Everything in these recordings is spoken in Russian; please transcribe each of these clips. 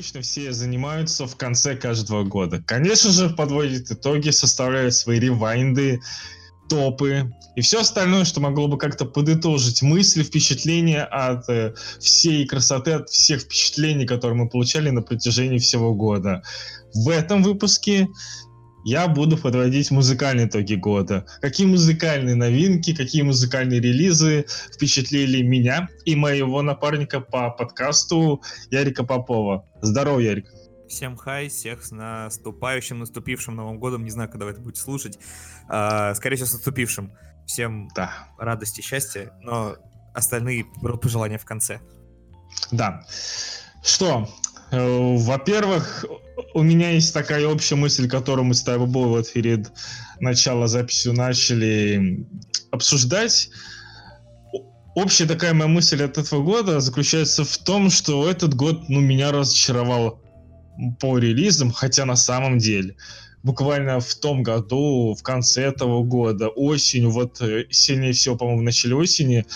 Обычно все занимаются в конце каждого года? Конечно же, подводят итоги, составляют свои ревайнды, топы и все остальное, что могло бы как-то подытожить мысли, впечатления от э, всей красоты, от всех впечатлений, которые мы получали на протяжении всего года. В этом выпуске я буду подводить музыкальные итоги года. Какие музыкальные новинки, какие музыкальные релизы впечатлили меня и моего напарника по подкасту Ярика Попова. Здорово, Ярик. Всем хай, всех с наступающим, наступившим Новым годом. Не знаю, когда вы это будете слушать. А, скорее всего, с наступившим. Всем да. радости, счастья, но остальные пожелания в конце. Да. Что, э, во-первых, у меня есть такая общая мысль, которую мы с тобой вот перед начала записи начали обсуждать. Общая такая моя мысль от этого года заключается в том, что этот год ну, меня разочаровал по релизам, хотя на самом деле буквально в том году, в конце этого года, осенью, вот э, сильнее всего, по-моему, в начале осени,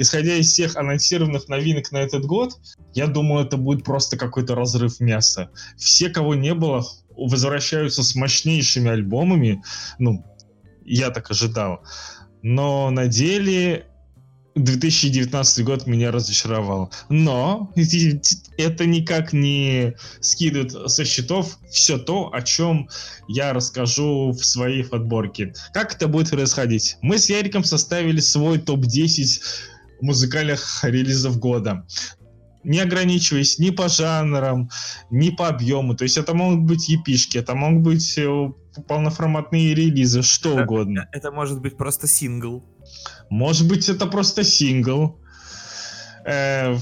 исходя из всех анонсированных новинок на этот год, я думаю, это будет просто какой-то разрыв мяса. Все, кого не было, возвращаются с мощнейшими альбомами, ну, я так ожидал. Но на деле 2019 год меня разочаровал. Но это никак не скидывает со счетов все то, о чем я расскажу в своей подборке. Как это будет происходить? Мы с Яриком составили свой топ-10 музыкальных релизов года не ограничиваясь ни по жанрам, ни по объему. То есть это могут быть епишки, это могут быть э, полноформатные релизы, что это, угодно. Это может быть просто сингл. Может быть, это просто сингл. Э,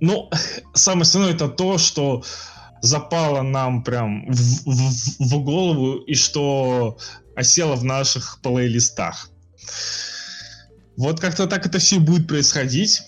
ну, самое основное это то, что запало нам прям в, в, в голову и что осело в наших плейлистах. Вот как-то так это все будет происходить.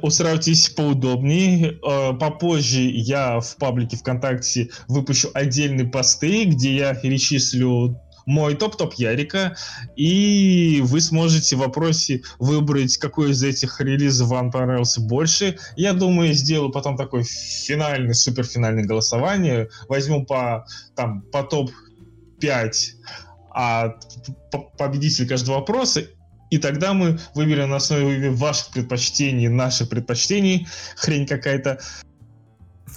Устраивайтесь поудобнее. Э, попозже я в паблике ВКонтакте выпущу отдельные посты, где я перечислю мой топ-топ Ярика, и вы сможете в вопросе выбрать, какой из этих релизов вам понравился больше. Я думаю, сделаю потом такое финальное, суперфинальное голосование. Возьму по, там, по топ-5 от победителя каждого вопроса, и тогда мы выберем на основе ваших предпочтений, наших предпочтений, хрень какая-то,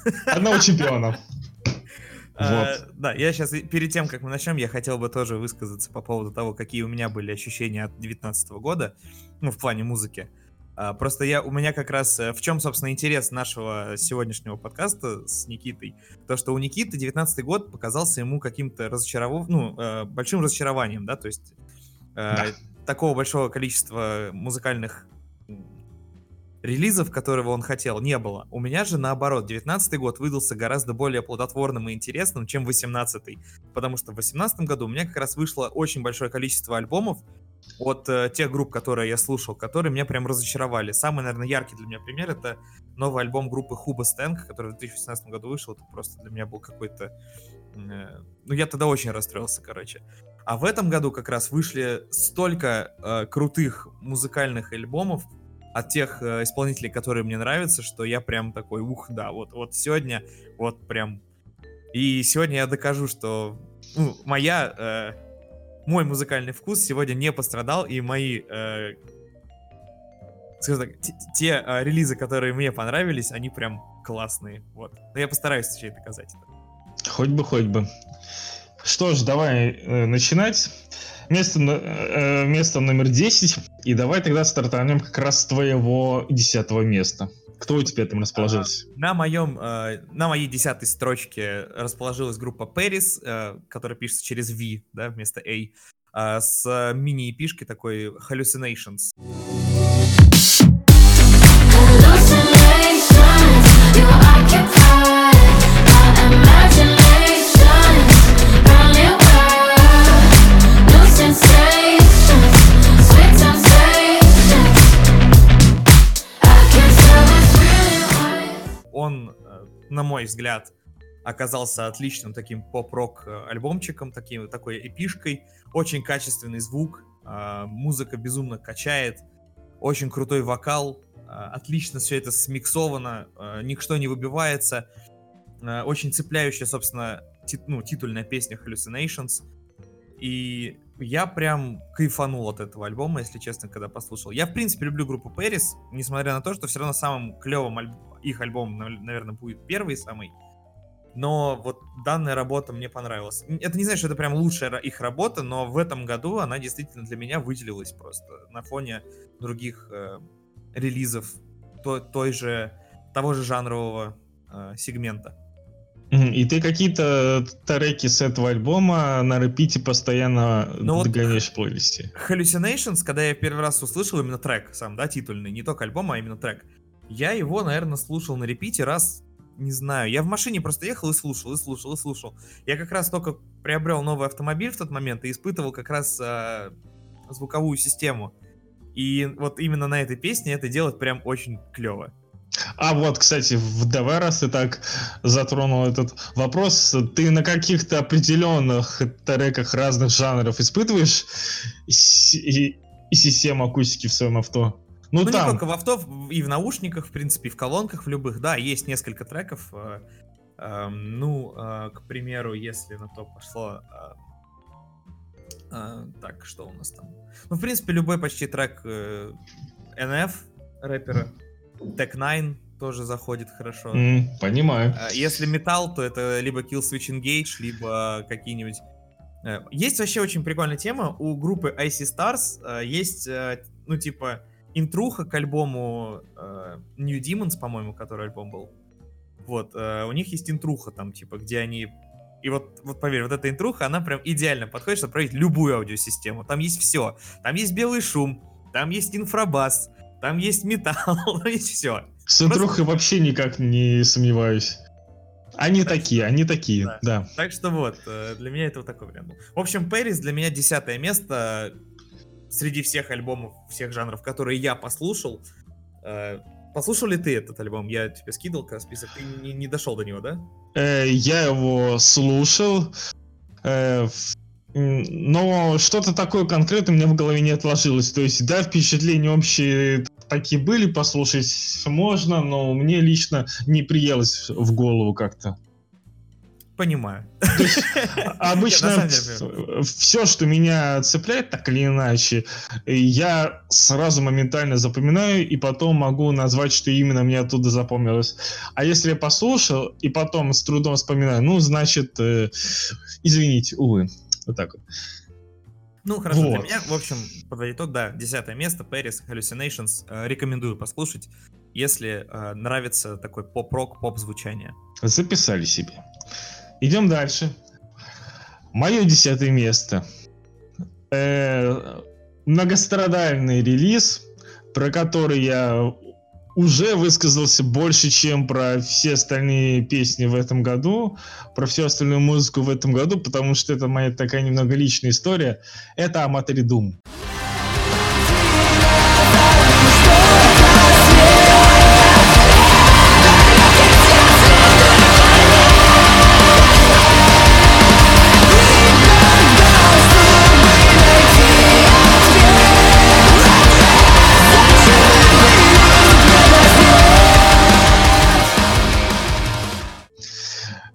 одного чемпиона. Вот. А, да, я сейчас, перед тем, как мы начнем, я хотел бы тоже высказаться по поводу того, какие у меня были ощущения от 2019 года, ну, в плане музыки. А, просто я, у меня как раз, э, в чем, собственно, интерес нашего сегодняшнего подкаста с Никитой, то, что у Никиты 19 год показался ему каким-то разочаров... ну, э, большим разочарованием, да, то есть э, да. Такого большого количества музыкальных релизов, которого он хотел, не было. У меня же наоборот, 19 год выдался гораздо более плодотворным и интересным, чем 18 Потому что в 18 году у меня как раз вышло очень большое количество альбомов от э, тех групп, которые я слушал, которые меня прям разочаровали. Самый, наверное, яркий для меня пример — это новый альбом группы Хуба Стэнк, который в 2018 году вышел. Это просто для меня был какой-то... Э, ну, я тогда очень расстроился, короче. А в этом году как раз вышли столько э, крутых музыкальных альбомов, от тех э, исполнителей, которые мне нравятся, что я прям такой, ух, да, вот, вот сегодня, вот прям... И сегодня я докажу, что ну, моя, э, мой музыкальный вкус сегодня не пострадал, и мои, э, скажем так, те э, релизы, которые мне понравились, они прям классные, вот. Но я постараюсь сейчас доказать это. Хоть бы, хоть бы. Что ж, давай э, начинать. Место, э, место номер 10. И давай тогда стартанем как раз с твоего десятого места. Кто у тебя там расположился? А, на моем, э, на моей десятой строчке расположилась группа Paris, э, которая пишется через V, да, вместо A, э, с мини-эпишкой такой Hallucinations. он, на мой взгляд, оказался отличным таким поп-рок э, альбомчиком, таким, такой эпишкой. Очень качественный звук, э, музыка безумно качает, очень крутой вокал, отлично все это смиксовано, никто не выбивается. Очень цепляющая, собственно, ти, ну, титульная песня Hallucinations. И я прям кайфанул от этого альбома, если честно, когда послушал. Я, в принципе, люблю группу Пэрис, несмотря на то, что все равно самым клевым альб... их альбомом, наверное, будет первый самый. Но вот данная работа мне понравилась. Это не значит, что это прям лучшая их работа, но в этом году она действительно для меня выделилась просто на фоне других э, релизов той, той же, того же жанрового э, сегмента. И ты какие-то треки с этого альбома на репите постоянно ну догоняешь вот в плейлисте. Hallucinations, когда я первый раз услышал именно трек сам, да, титульный, не только альбом, а именно трек, я его, наверное, слушал на репите раз, не знаю, я в машине просто ехал и слушал, и слушал, и слушал. Я как раз только приобрел новый автомобиль в тот момент и испытывал как раз э, звуковую систему. И вот именно на этой песне это делать прям очень клево. А вот, кстати, давай раз ты так затронул этот вопрос, ты на каких-то определенных треках разных жанров испытываешь и, и систему акустики в своем авто? Ну, ну там... не только в авто, и в наушниках, в принципе, и в колонках в любых, да, есть несколько треков. Э, э, ну, э, к примеру, если на то пошло... Э, э, так, что у нас там? Ну, в принципе, любой почти трек э, NF рэпера, Tech 9 тоже заходит хорошо. Mm, понимаю. А, если металл, то это либо Kill Switch Engage, либо какие-нибудь... Э, есть вообще очень прикольная тема. У группы Icy Stars э, есть, э, ну, типа, интруха к альбому New Demons, по-моему, который альбом был. Вот, у них есть интруха там, типа, где они и вот, вот поверь, вот эта интруха, она прям идеально подходит, чтобы проверить любую аудиосистему. Там есть все. Там есть белый шум, там есть инфрабас, там есть металл, там есть все. С Просто... вообще никак не сомневаюсь. Они так такие, что... они такие, да. да. Так что вот, э, для меня это вот такой вариант. В общем, Пэрис для меня десятое место среди всех альбомов, всех жанров, которые я послушал. Э, послушал ли ты этот альбом? Я тебе скидывал как список, ты не, не дошел до него, да? Э, я его слушал, но что-то такое конкретно мне в голове не отложилось. То есть, да, впечатления общие такие были, послушать можно, но мне лично не приелось в голову как-то. Понимаю. обычно все, что меня цепляет, так или иначе, я сразу моментально запоминаю и потом могу назвать, что именно мне оттуда запомнилось. А если я послушал и потом с трудом вспоминаю, ну, значит, э, извините, увы. Вот так вот. Ну, хорошо, вот. для меня, в общем, подводить итог, да, десятое место, Paris Hallucinations, э, рекомендую послушать, если э, нравится такой поп-рок, поп-звучание. Записали себе. Идем дальше. Мое десятое место. Э, многострадальный релиз, про который я уже высказался больше, чем про все остальные песни в этом году, про всю остальную музыку в этом году, потому что это моя такая немного личная история. Это Аматори Doom.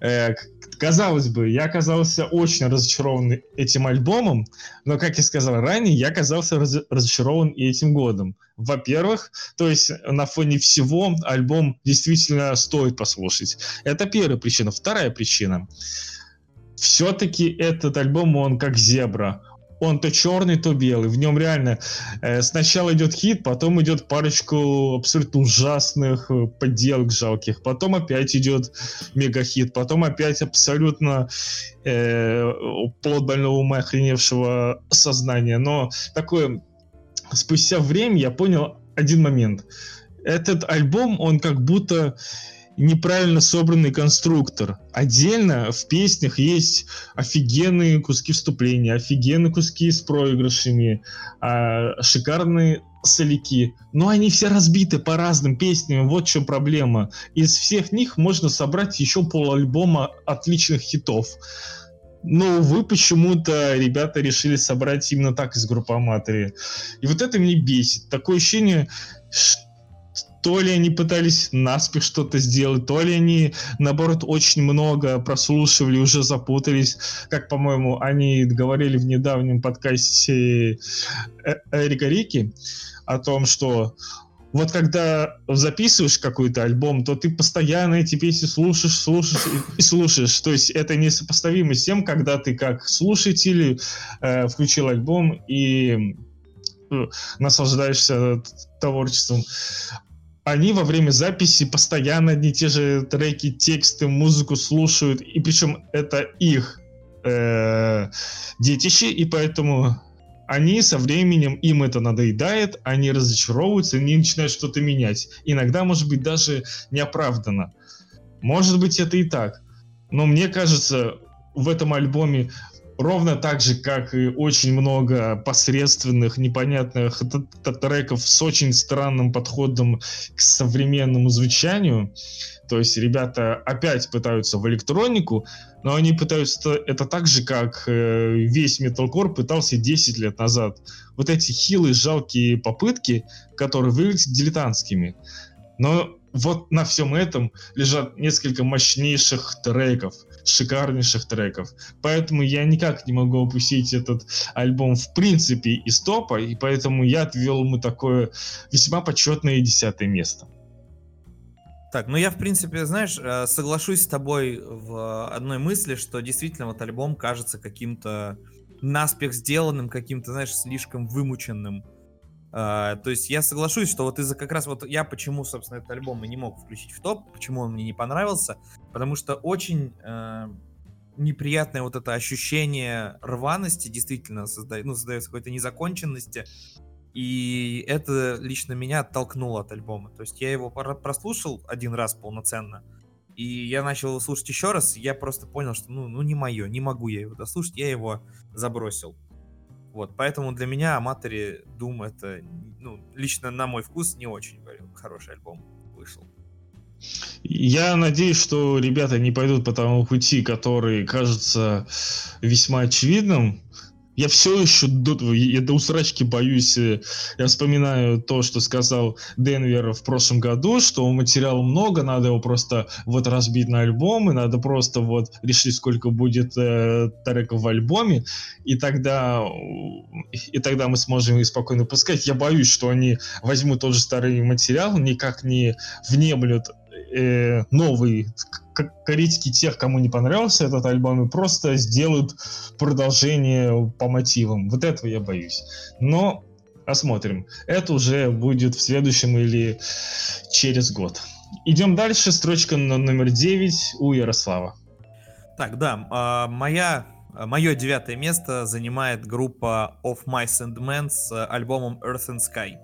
Э, казалось бы, я оказался очень разочарован этим альбомом, но, как я сказал ранее, я оказался раз разочарован и этим годом. Во-первых, то есть на фоне всего альбом действительно стоит послушать. Это первая причина. Вторая причина. Все-таки этот альбом, он как зебра он то черный, то белый. В нем реально э, сначала идет хит, потом идет парочку абсолютно ужасных э, подделок жалких, потом опять идет мега-хит, потом опять абсолютно э, плод больного ума охреневшего сознания. Но такое спустя время я понял один момент. Этот альбом, он как будто неправильно собранный конструктор. Отдельно в песнях есть офигенные куски вступления, офигенные куски с проигрышами, э, шикарные соляки. Но они все разбиты по разным песням, вот чем проблема. Из всех них можно собрать еще пол альбома отличных хитов. Но, увы, почему-то ребята решили собрать именно так из группы Аматори. И вот это меня бесит. Такое ощущение, то ли они пытались наспех что-то сделать, то ли они, наоборот, очень много прослушивали, уже запутались, как, по-моему, они говорили в недавнем подкасте э, Эрика Рики о том, что вот когда записываешь какой-то альбом, то ты постоянно эти песни слушаешь, слушаешь и слушаешь. То есть это несопоставимо с тем, когда ты как слушатель э, включил альбом и э, наслаждаешься творчеством они во время записи постоянно одни и те же треки, тексты, музыку слушают, и причем это их э, детище, и поэтому они со временем, им это надоедает, они разочаровываются, они начинают что-то менять. Иногда, может быть, даже неоправданно. Может быть, это и так. Но мне кажется, в этом альбоме ровно так же, как и очень много посредственных, непонятных треков с очень странным подходом к современному звучанию. То есть ребята опять пытаются в электронику, но они пытаются это так же, как э, весь металкор пытался 10 лет назад. Вот эти хилые, жалкие попытки, которые выглядят дилетантскими. Но вот на всем этом лежат несколько мощнейших треков, шикарнейших треков. Поэтому я никак не могу опустить этот альбом в принципе из топа, и поэтому я отвел ему такое весьма почетное десятое место. Так, ну я, в принципе, знаешь, э, соглашусь с тобой в одной мысли, что действительно вот альбом кажется каким-то наспех сделанным, каким-то, знаешь, слишком вымученным. Uh, то есть я соглашусь, что вот из-за как раз вот я почему, собственно, этот альбом и не мог включить в топ, почему он мне не понравился, потому что очень uh, неприятное вот это ощущение рваности действительно создает, ну, создается какой-то незаконченности, и это лично меня оттолкнуло от альбома. То есть я его прослушал один раз полноценно, и я начал его слушать еще раз, я просто понял, что ну, ну не мое, не могу я его дослушать, я его забросил. Вот, поэтому для меня Аматори Doom это, ну, лично на мой вкус, не очень хороший альбом вышел. Я надеюсь, что ребята не пойдут по тому пути, который кажется весьма очевидным, я все еще до, я до усрачки боюсь. Э, я вспоминаю то, что сказал Денвер в прошлом году, что материала много, надо его просто вот разбить на альбомы, надо просто вот решить, сколько будет э, треков в альбоме, и тогда, и тогда мы сможем их спокойно пускать. Я боюсь, что они возьмут тот же старый материал, никак не внемлют э, новый критики тех, кому не понравился этот альбом, и просто сделают продолжение по мотивам. Вот этого я боюсь. Но посмотрим. Это уже будет в следующем или через год. Идем дальше. Строчка номер 9 у Ярослава. Так, да, а, моя Мое девятое место занимает группа Of Mice and Men с альбомом Earth and Sky.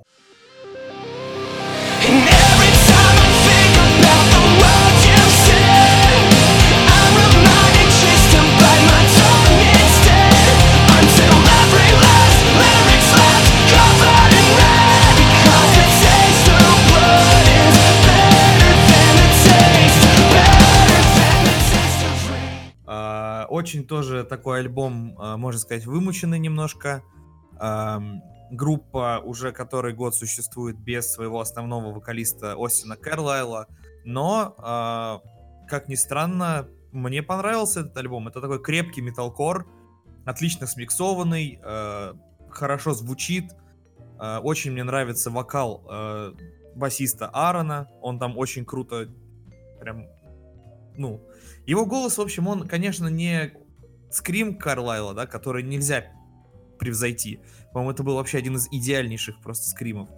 Очень тоже такой альбом, а, можно сказать, вымученный немножко. Группа уже который год существует без своего основного вокалиста Остина Кэрлайла, но, а, как ни странно, мне понравился этот альбом. Это такой крепкий металкор, отлично смиксованный, а, хорошо звучит. Очень мне нравится вокал басиста Аарона. Он там очень круто, прям, ну, его голос, в общем, он, конечно, не скрим Карлайла, да, который нельзя превзойти. По-моему, это был вообще один из идеальнейших просто скримов.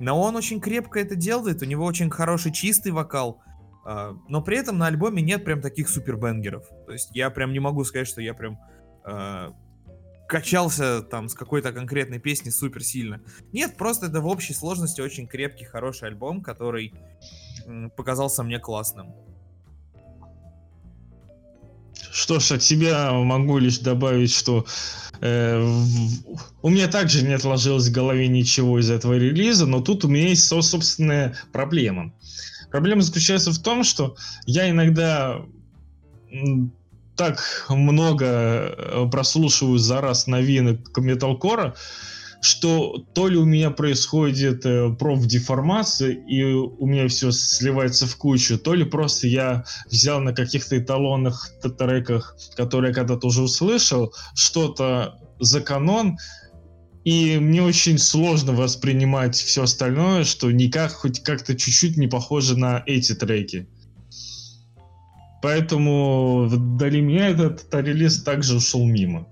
Но он очень крепко это делает, у него очень хороший чистый вокал, э, но при этом на альбоме нет прям таких супербенгеров. То есть я прям не могу сказать, что я прям э, качался там с какой-то конкретной песни супер сильно. Нет, просто это в общей сложности очень крепкий, хороший альбом, который показался мне классным. Что ж, от себя могу лишь добавить, что э, у меня также не отложилось в голове ничего из этого релиза, но тут у меня есть собственная проблема. Проблема заключается в том, что я иногда так много э, прослушиваю за раз новинок металкора, что то ли у меня происходит э, профдеформация, и у меня все сливается в кучу, то ли просто я взял на каких-то эталонных треках, которые я когда-то уже услышал, что-то за канон, и мне очень сложно воспринимать все остальное, что никак, хоть как-то чуть-чуть не похоже на эти треки. Поэтому для меня этот релиз также ушел мимо.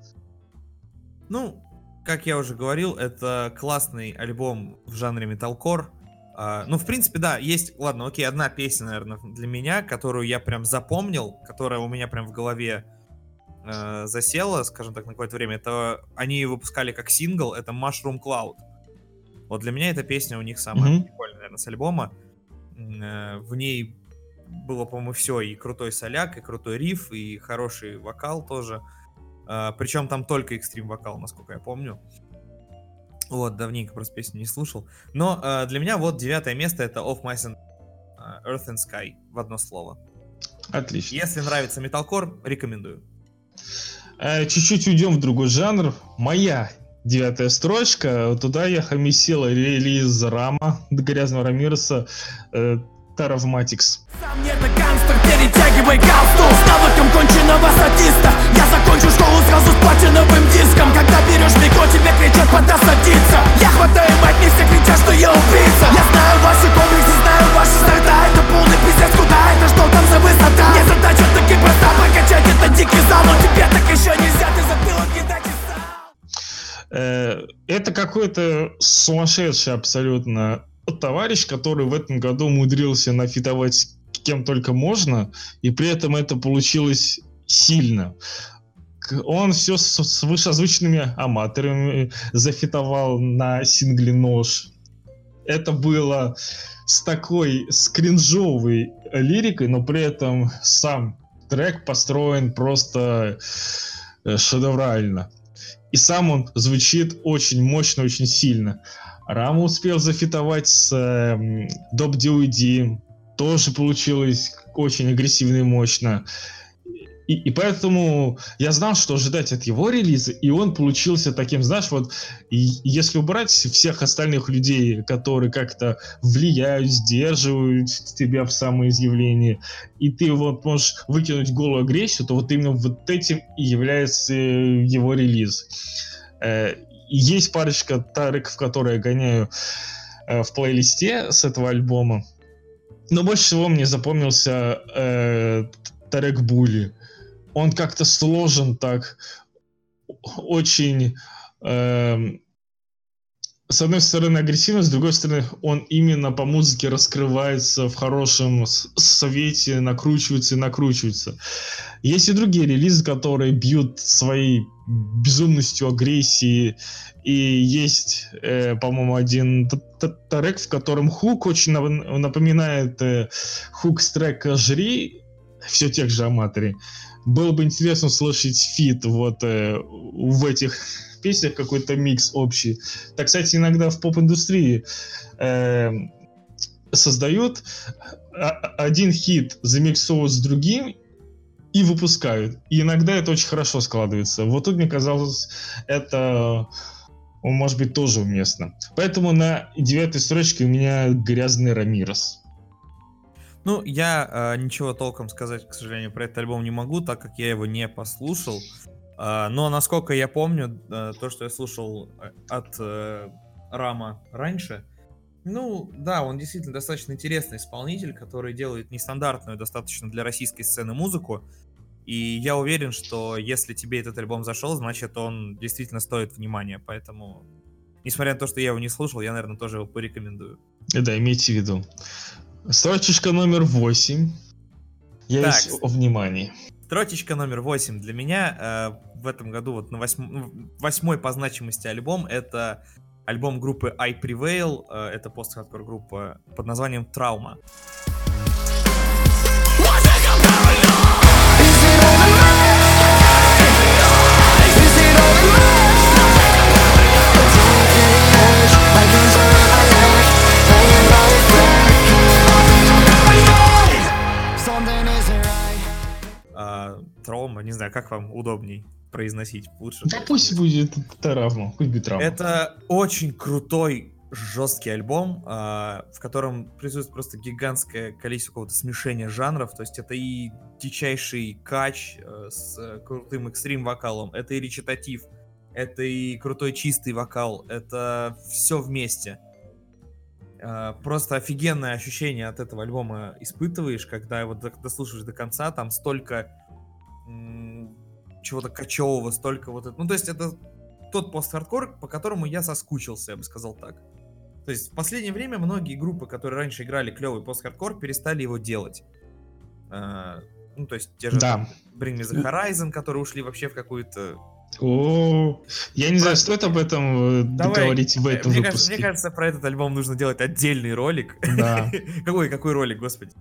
Ну, как я уже говорил, это классный альбом в жанре металкор. Uh, ну, в принципе, да, есть, ладно, окей, одна песня, наверное, для меня, которую я прям запомнил, которая у меня прям в голове uh, засела, скажем так, на какое-то время. Это они выпускали как сингл, это Mushroom Cloud. Вот для меня эта песня у них самая mm-hmm. прикольная, наверное, с альбома. Uh, в ней было, по-моему, все, и крутой соляк, и крутой риф, и хороший вокал тоже. Uh, причем там только экстрим вокал, насколько я помню. Вот, давненько просто песню не слушал. Но uh, для меня вот девятое место это Off Myson uh, Earth and Sky в одно слово. Отлично. Если нравится металкор, рекомендую. Uh, чуть-чуть уйдем в другой жанр. Моя девятая строчка. Туда я хамесил релиз Рама Грязного Рамирса. Uh, Таравматикс. Сам не это гангстер, перетягивай галстук С навыком конченого садиста закончу школу сразу с платиновым диском. Когда берешь микро, тебе кричат пода садиться Я хватаю мать, мне все кричат, что я убийца. Я знаю ваши комплексы, знаю ваши сорта Это полный пиздец, куда это, что там за высота? Мне задача таки проста, прокачать это дикий зал. Но тебе так еще нельзя, ты затылок не так э, это какой-то сумасшедший абсолютно товарищ, который в этом году умудрился нафитовать кем только можно, и при этом это получилось сильно. Он все с, с вышеозвученными аматорами зафитовал на сингле «Нож». Это было с такой скринжовой лирикой, но при этом сам трек построен просто э, шедеврально. И сам он звучит очень мощно, очень сильно. Рама успел зафитовать с э, Доп DUD. Тоже получилось очень агрессивно и мощно. И, и поэтому я знал, что ожидать от его релиза, и он получился таким, знаешь, вот и, если убрать всех остальных людей, которые как-то влияют, сдерживают тебя в самоизъявлении, и ты вот можешь выкинуть голую агрессию, то вот именно вот этим и является его релиз. Э, есть парочка треков, которые я гоняю э, в плейлисте с этого альбома. Но больше всего мне запомнился э, трек Були. Он как-то сложен так, очень... Э, с одной стороны агрессивно, с другой стороны он именно по музыке раскрывается в хорошем свете, накручивается и накручивается. Есть и другие релизы, которые бьют своей безумностью агрессии. И есть, э, по-моему, один трек, в котором хук очень напоминает э, хук с трека «Жри», все тех же Amatory. Было бы интересно услышать фит вот э, в этих песнях, какой-то микс общий. Так, кстати, иногда в поп-индустрии э, создают а, один хит, замиксовывают с другим, и выпускают. И иногда это очень хорошо складывается. Вот тут, мне казалось, это может быть тоже уместно. Поэтому на девятой строчке у меня грязный Рамирос. Ну, я э, ничего толком сказать, к сожалению, про этот альбом не могу, так как я его не послушал. Э, но насколько я помню, э, то, что я слушал э, от э, Рама раньше, ну, да, он действительно достаточно интересный исполнитель, который делает нестандартную достаточно для российской сцены музыку. И я уверен, что если тебе этот альбом зашел, значит, он действительно стоит внимания. Поэтому, несмотря на то, что я его не слушал, я, наверное, тоже его порекомендую. Да, имейте в виду. Строчечка номер восемь. Я так, весь о внимании. Строчечка номер восемь для меня э, в этом году вот на восьм... Ну, восьмой по значимости альбом это альбом группы I Prevail. Э, это пост-хардкор группа под названием Травма. Трома, не знаю, как вам удобней? произносить лучше. Да пусть будет травма, пусть будет травма. Это очень крутой жесткий альбом, а, в котором присутствует просто гигантское количество какого-то смешения жанров. То есть это и дичайший кач э, с крутым экстрим-вокалом, это и речитатив, это и крутой чистый вокал, это все вместе. А, просто офигенное ощущение от этого альбома испытываешь, когда его дослушаешь до конца, там столько чего-то кочевого, столько вот это. Ну, то есть это тот пост-хардкор, по которому я соскучился, я бы сказал так. То есть в последнее время многие группы, которые раньше играли клевый пост-хардкор, перестали его делать. А, ну, то есть те же да. там, Bring Me The Horizon, которые ушли вообще в какую-то... О, я не знаю, стоит об этом э, Давай, говорить в э, этом мне выпуске. Кажется, мне кажется, про этот альбом нужно делать отдельный ролик. Да. какой, какой ролик, господи,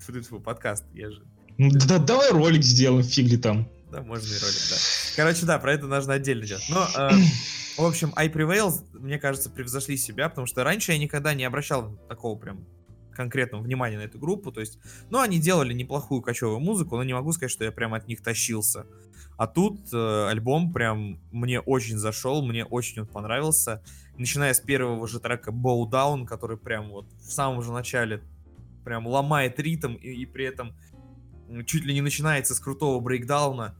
подкаст, я же... Да, давай ролик сделаем, фигли там. Да, можно и ролик, да. Короче, да, про это нужно отдельно делать. Но э, в общем, I Prevail, мне кажется, превзошли себя, потому что раньше я никогда не обращал такого прям конкретного внимания на эту группу, то есть, ну, они делали неплохую кочевую музыку, но не могу сказать, что я прям от них тащился. А тут э, альбом прям мне очень зашел, мне очень он понравился, начиная с первого же трека Bow Down, который прям вот в самом же начале прям ломает ритм и, и при этом чуть ли не начинается с крутого брейкдауна,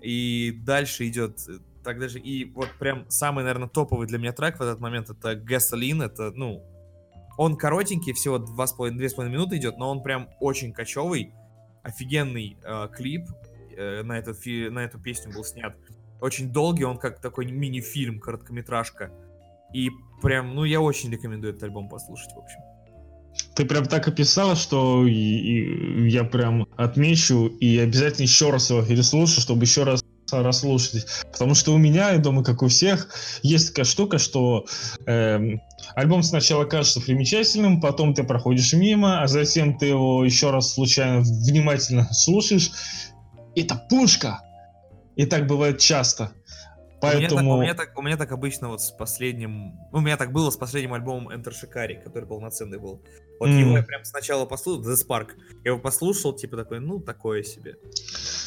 и дальше идет э, так даже и вот прям самый, наверное, топовый для меня трек в этот момент это Gasoline, это, ну, он коротенький, всего 2,5 минуты идет, но он прям очень кочевый, офигенный э, клип э, на, этот, фи- на эту песню был снят. Очень долгий, он как такой мини-фильм, короткометражка. И прям, ну, я очень рекомендую этот альбом послушать, в общем. Ты прям так описал, что и, и я прям отмечу и обязательно еще раз его переслушаю, чтобы еще раз расслушать. Потому что у меня, я думаю, как у всех, есть такая штука, что э, альбом сначала кажется примечательным, потом ты проходишь мимо, а затем ты его еще раз случайно внимательно слушаешь. Это пушка! И так бывает часто. Поэтому... У меня, так, у, меня так, у меня так обычно вот с последним... У меня так было с последним альбомом Enter Shikari, который полноценный был. Вот mm. его я прям сначала послушал, The Spark. Я его послушал, типа такой, ну, такое себе.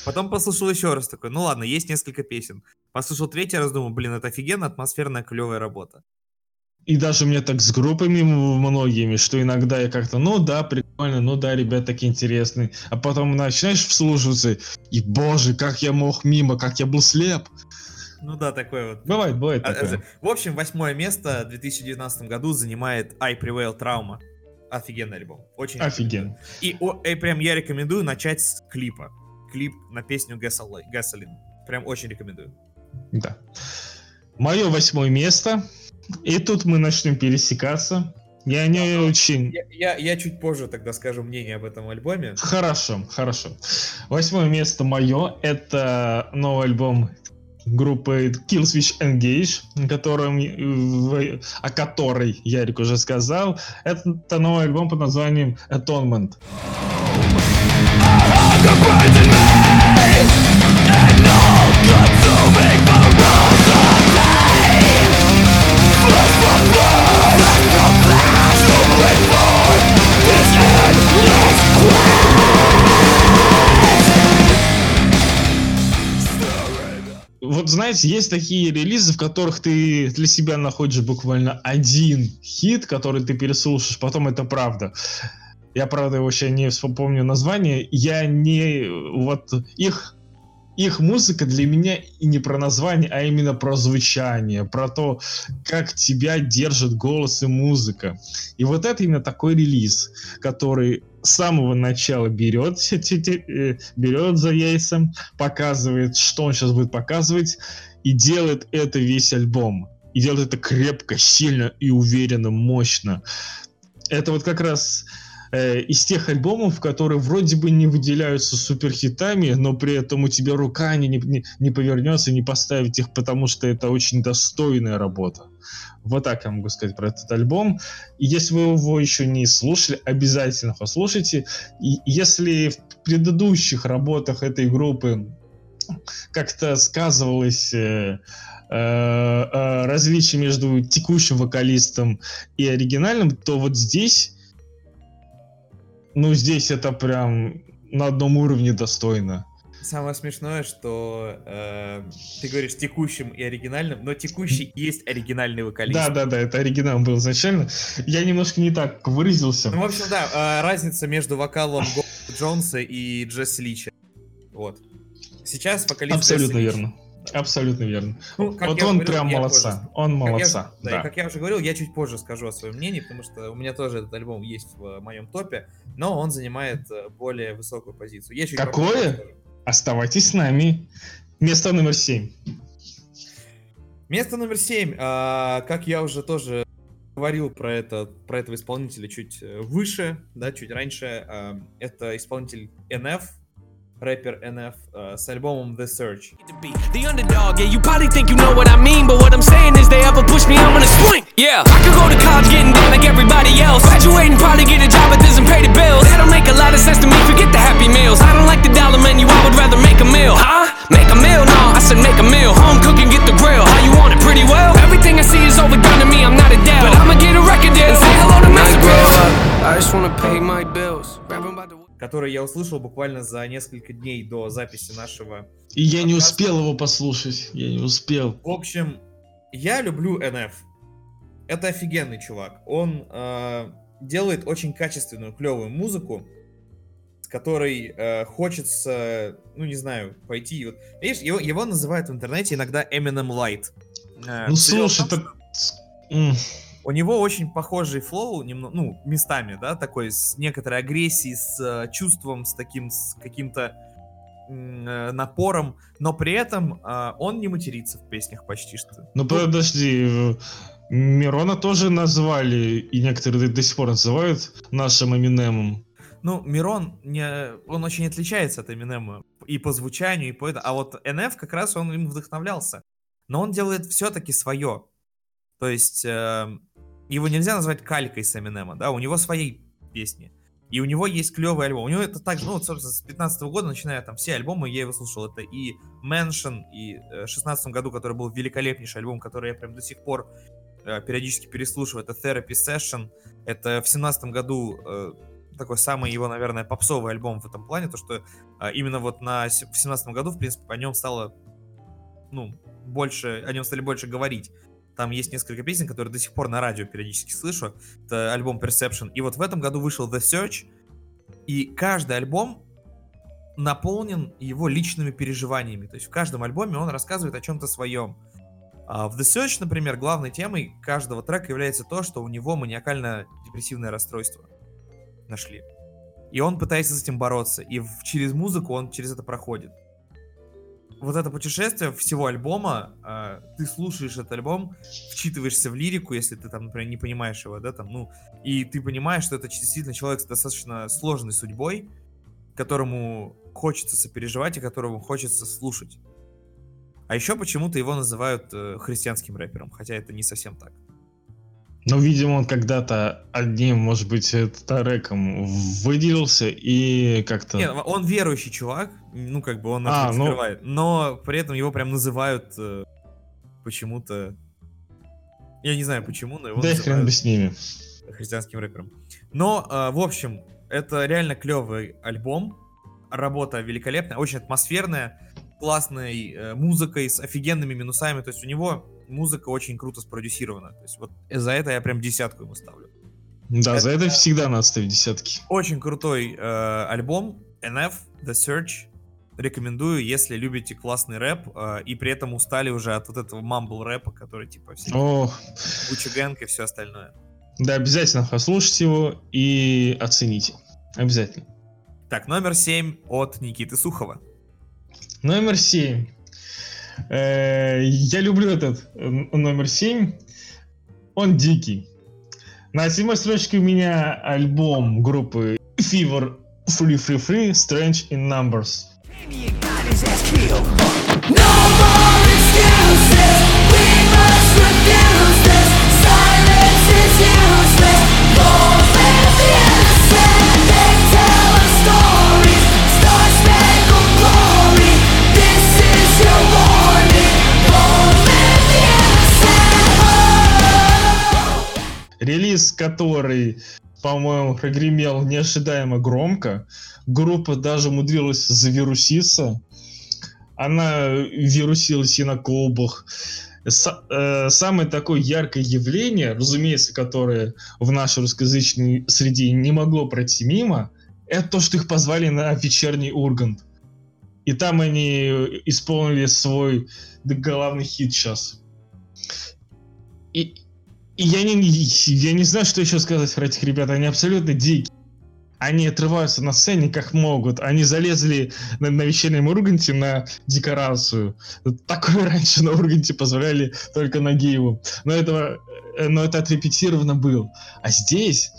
Потом послушал еще раз такой, ну ладно, есть несколько песен. Послушал третий раз, думаю, блин, это офигенно, атмосферная, клевая работа. И даже мне так с группами многими, что иногда я как-то, ну да, прикольно, ну да, ребят такие интересные. А потом начинаешь вслушиваться, и боже, как я мог мимо, как я был слеп. Ну да, такое вот. Бывает, бывает а, такое. В общем, восьмое место в 2019 году занимает I Prevail Trauma. Офигенный альбом. Очень Офигенно. И, о, и прям я рекомендую начать с клипа. Клип на песню Gasoline. Прям очень рекомендую. Да. Мое восьмое место. И тут мы начнем пересекаться. Я не да, очень... Я, я, я чуть позже тогда скажу мнение об этом альбоме. Хорошо, хорошо. Восьмое место мое. Это новый альбом группы Killswitch Engage, которым, о которой Ярик уже сказал. Это новый альбом под названием Atonement. Вот знаете, есть такие релизы, в которых ты для себя находишь буквально один хит, который ты переслушаешь, потом это правда. Я, правда, вообще не вспомню название. Я не... Вот их их музыка для меня не про название, а именно про звучание, про то, как тебя держит голос и музыка. И вот это именно такой релиз, который с самого начала берет, э, берет за яйцем, показывает, что он сейчас будет показывать, и делает это весь альбом. И делает это крепко, сильно и уверенно, мощно. Это вот как раз э, из тех альбомов, которые вроде бы не выделяются суперхитами, но при этом у тебя рука не, не, не повернется не поставить их, потому что это очень достойная работа. Вот так я могу сказать про этот альбом. И если вы его еще не слушали, обязательно послушайте. И если в предыдущих работах этой группы как-то сказывалось э, э, э, различие между текущим вокалистом и оригинальным, то вот здесь ну, здесь это прям на одном уровне достойно. Самое смешное, что э, ты говоришь текущим и оригинальным, но текущий есть оригинальный вокалист. Да, да, да, это оригинал был изначально. Я немножко не так выразился. Ну, в общем, да, э, разница между вокалом Джонса и Джесси Лича. Вот. Сейчас вокалист Абсолютно Джесси верно. Лич. Абсолютно верно. Ну, вот он говорил, прям молодца. Позже, он молодца. Я, да, да. как я уже говорил, я чуть позже скажу о своем мнении, потому что у меня тоже этот альбом есть в моем топе, но он занимает э, более высокую позицию. Я чуть Какое? Оставайтесь с нами. Место номер семь. Место номер семь. А, как я уже тоже говорил про, это, про этого исполнителя чуть э, выше, да, чуть раньше. А, это исполнитель NF, рэпер NF uh, с альбомом The Search. The underdog, yeah, you probably think you know what I mean, but what I'm saying is they ever push me, I'm gonna swing. Yeah, I could go to college getting down like everybody else. Graduating, probably get a job that doesn't pay the bills. That don't make a lot of sense to me, forget the happy meals. I don't like the dollar menu, I would rather make a meal. Huh? Make a meal? No, I said make a meal. Home cooking, get the grill. How you want it? Pretty well. Everything I see is overdone to me, I'm not a deal. But I'ma get a record deal and say hello to Mr. I just wanna pay my bills. Rapping about the который я услышал буквально за несколько дней до записи нашего. И я не успел его послушать, я не успел. В общем, я люблю НФ. Это офигенный чувак. Он э, делает очень качественную, клевую музыку, с которой э, хочется, ну не знаю, пойти. Вот, видишь, его, его называют в интернете иногда Eminem Light. Э, ну слушай, это... У него очень похожий флоу, немного, ну, местами, да, такой, с некоторой агрессией, с э, чувством, с таким, с каким-то э, напором, но при этом э, он не матерится в песнях почти что. Ну, подожди, э, Мирона тоже назвали, и некоторые до сих пор называют нашим Эминемом. Ну, Мирон, не, он очень отличается от Эминема и по звучанию, и по это. А вот НФ как раз он им вдохновлялся. Но он делает все-таки свое. То есть э, его нельзя назвать калькой с Эминема, да, у него свои песни. И у него есть клевый альбом. У него это так, ну, вот, собственно, с 15 года, начиная там все альбомы, я его слушал. Это и Mansion, и э, в 16 году, который был великолепнейший альбом, который я прям до сих пор э, периодически переслушиваю. Это Therapy Session. Это в 17 году э, такой самый его, наверное, попсовый альбом в этом плане, то что э, именно вот на, в 17 году, в принципе, о нем стало, ну, больше, о нем стали больше говорить. Там есть несколько песен, которые до сих пор на радио периодически слышу. Это альбом Perception. И вот в этом году вышел The Search. И каждый альбом наполнен его личными переживаниями. То есть в каждом альбоме он рассказывает о чем-то своем. А в The Search, например, главной темой каждого трека является то, что у него маниакально-депрессивное расстройство нашли. И он пытается с этим бороться. И через музыку он через это проходит вот это путешествие всего альбома, э, ты слушаешь этот альбом, вчитываешься в лирику, если ты там, например, не понимаешь его, да, там, ну, и ты понимаешь, что это действительно человек с достаточно сложной судьбой, которому хочется сопереживать и которому хочется слушать. А еще почему-то его называют э, христианским рэпером, хотя это не совсем так. Ну, видимо, он когда-то одним, может быть, треком выделился и как-то... Нет, он верующий чувак, ну, как бы он а, ну... скрывает, но при этом его прям называют э, почему-то... Я не знаю почему, но его Да хрен бы с ними. Христианским рэпером. Но, э, в общем, это реально клевый альбом, работа великолепная, очень атмосферная, классной э, музыкой, с офигенными минусами, то есть у него музыка очень круто спродюсирована. То есть вот за это я прям десятку ему ставлю. Да, это, за это всегда надо ставить десятки. Очень крутой э, альбом NF The Search. Рекомендую, если любите классный рэп э, и при этом устали уже от вот этого мамбл рэпа, который типа все Гуччи Гэнг и все остальное. Да, обязательно послушайте его и оцените. Обязательно. Так, номер семь от Никиты Сухова. Номер семь. Э, я люблю этот номер 7. Он дикий. На седьмой строчке у меня альбом группы Fever Free Free Free Strange in Numbers. Релиз, который, по-моему, прогремел неожидаемо громко. Группа даже умудрилась завируситься. она вирусилась и на клубах. Э, самое такое яркое явление, разумеется, которое в нашей русскоязычной среде не могло пройти мимо, это то, что их позвали на вечерний Ургант. И там они исполнили свой главный хит сейчас. И, и я, не, я не знаю, что еще сказать про этих ребят. Они абсолютно дикие. Они отрываются на сцене как могут. Они залезли на, на вечернем Урганте на декорацию. Такое раньше на Урганте позволяли только на Гиеву. Но, этого, э, но это отрепетировано было. А здесь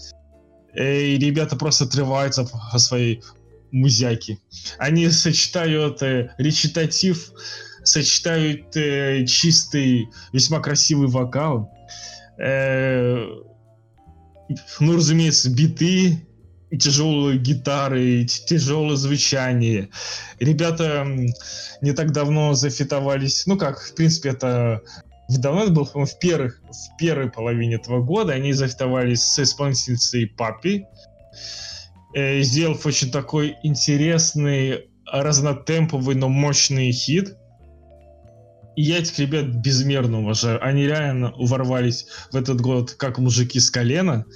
э, ребята просто отрываются по своей музяки. Они сочетают э, речитатив, сочетают э, чистый, весьма красивый вокал. Э, ну, разумеется, биты, тяжелые гитары, тяжелое звучание. Ребята не так давно зафитовались, ну как, в принципе, это давно это было, в, первых, в первой половине этого года, они зафитовались с исполнительницей Папи, э, сделав очень такой интересный, разнотемповый, но мощный хит. И я этих ребят безмерно уважаю. Они реально ворвались в этот год как мужики с колена.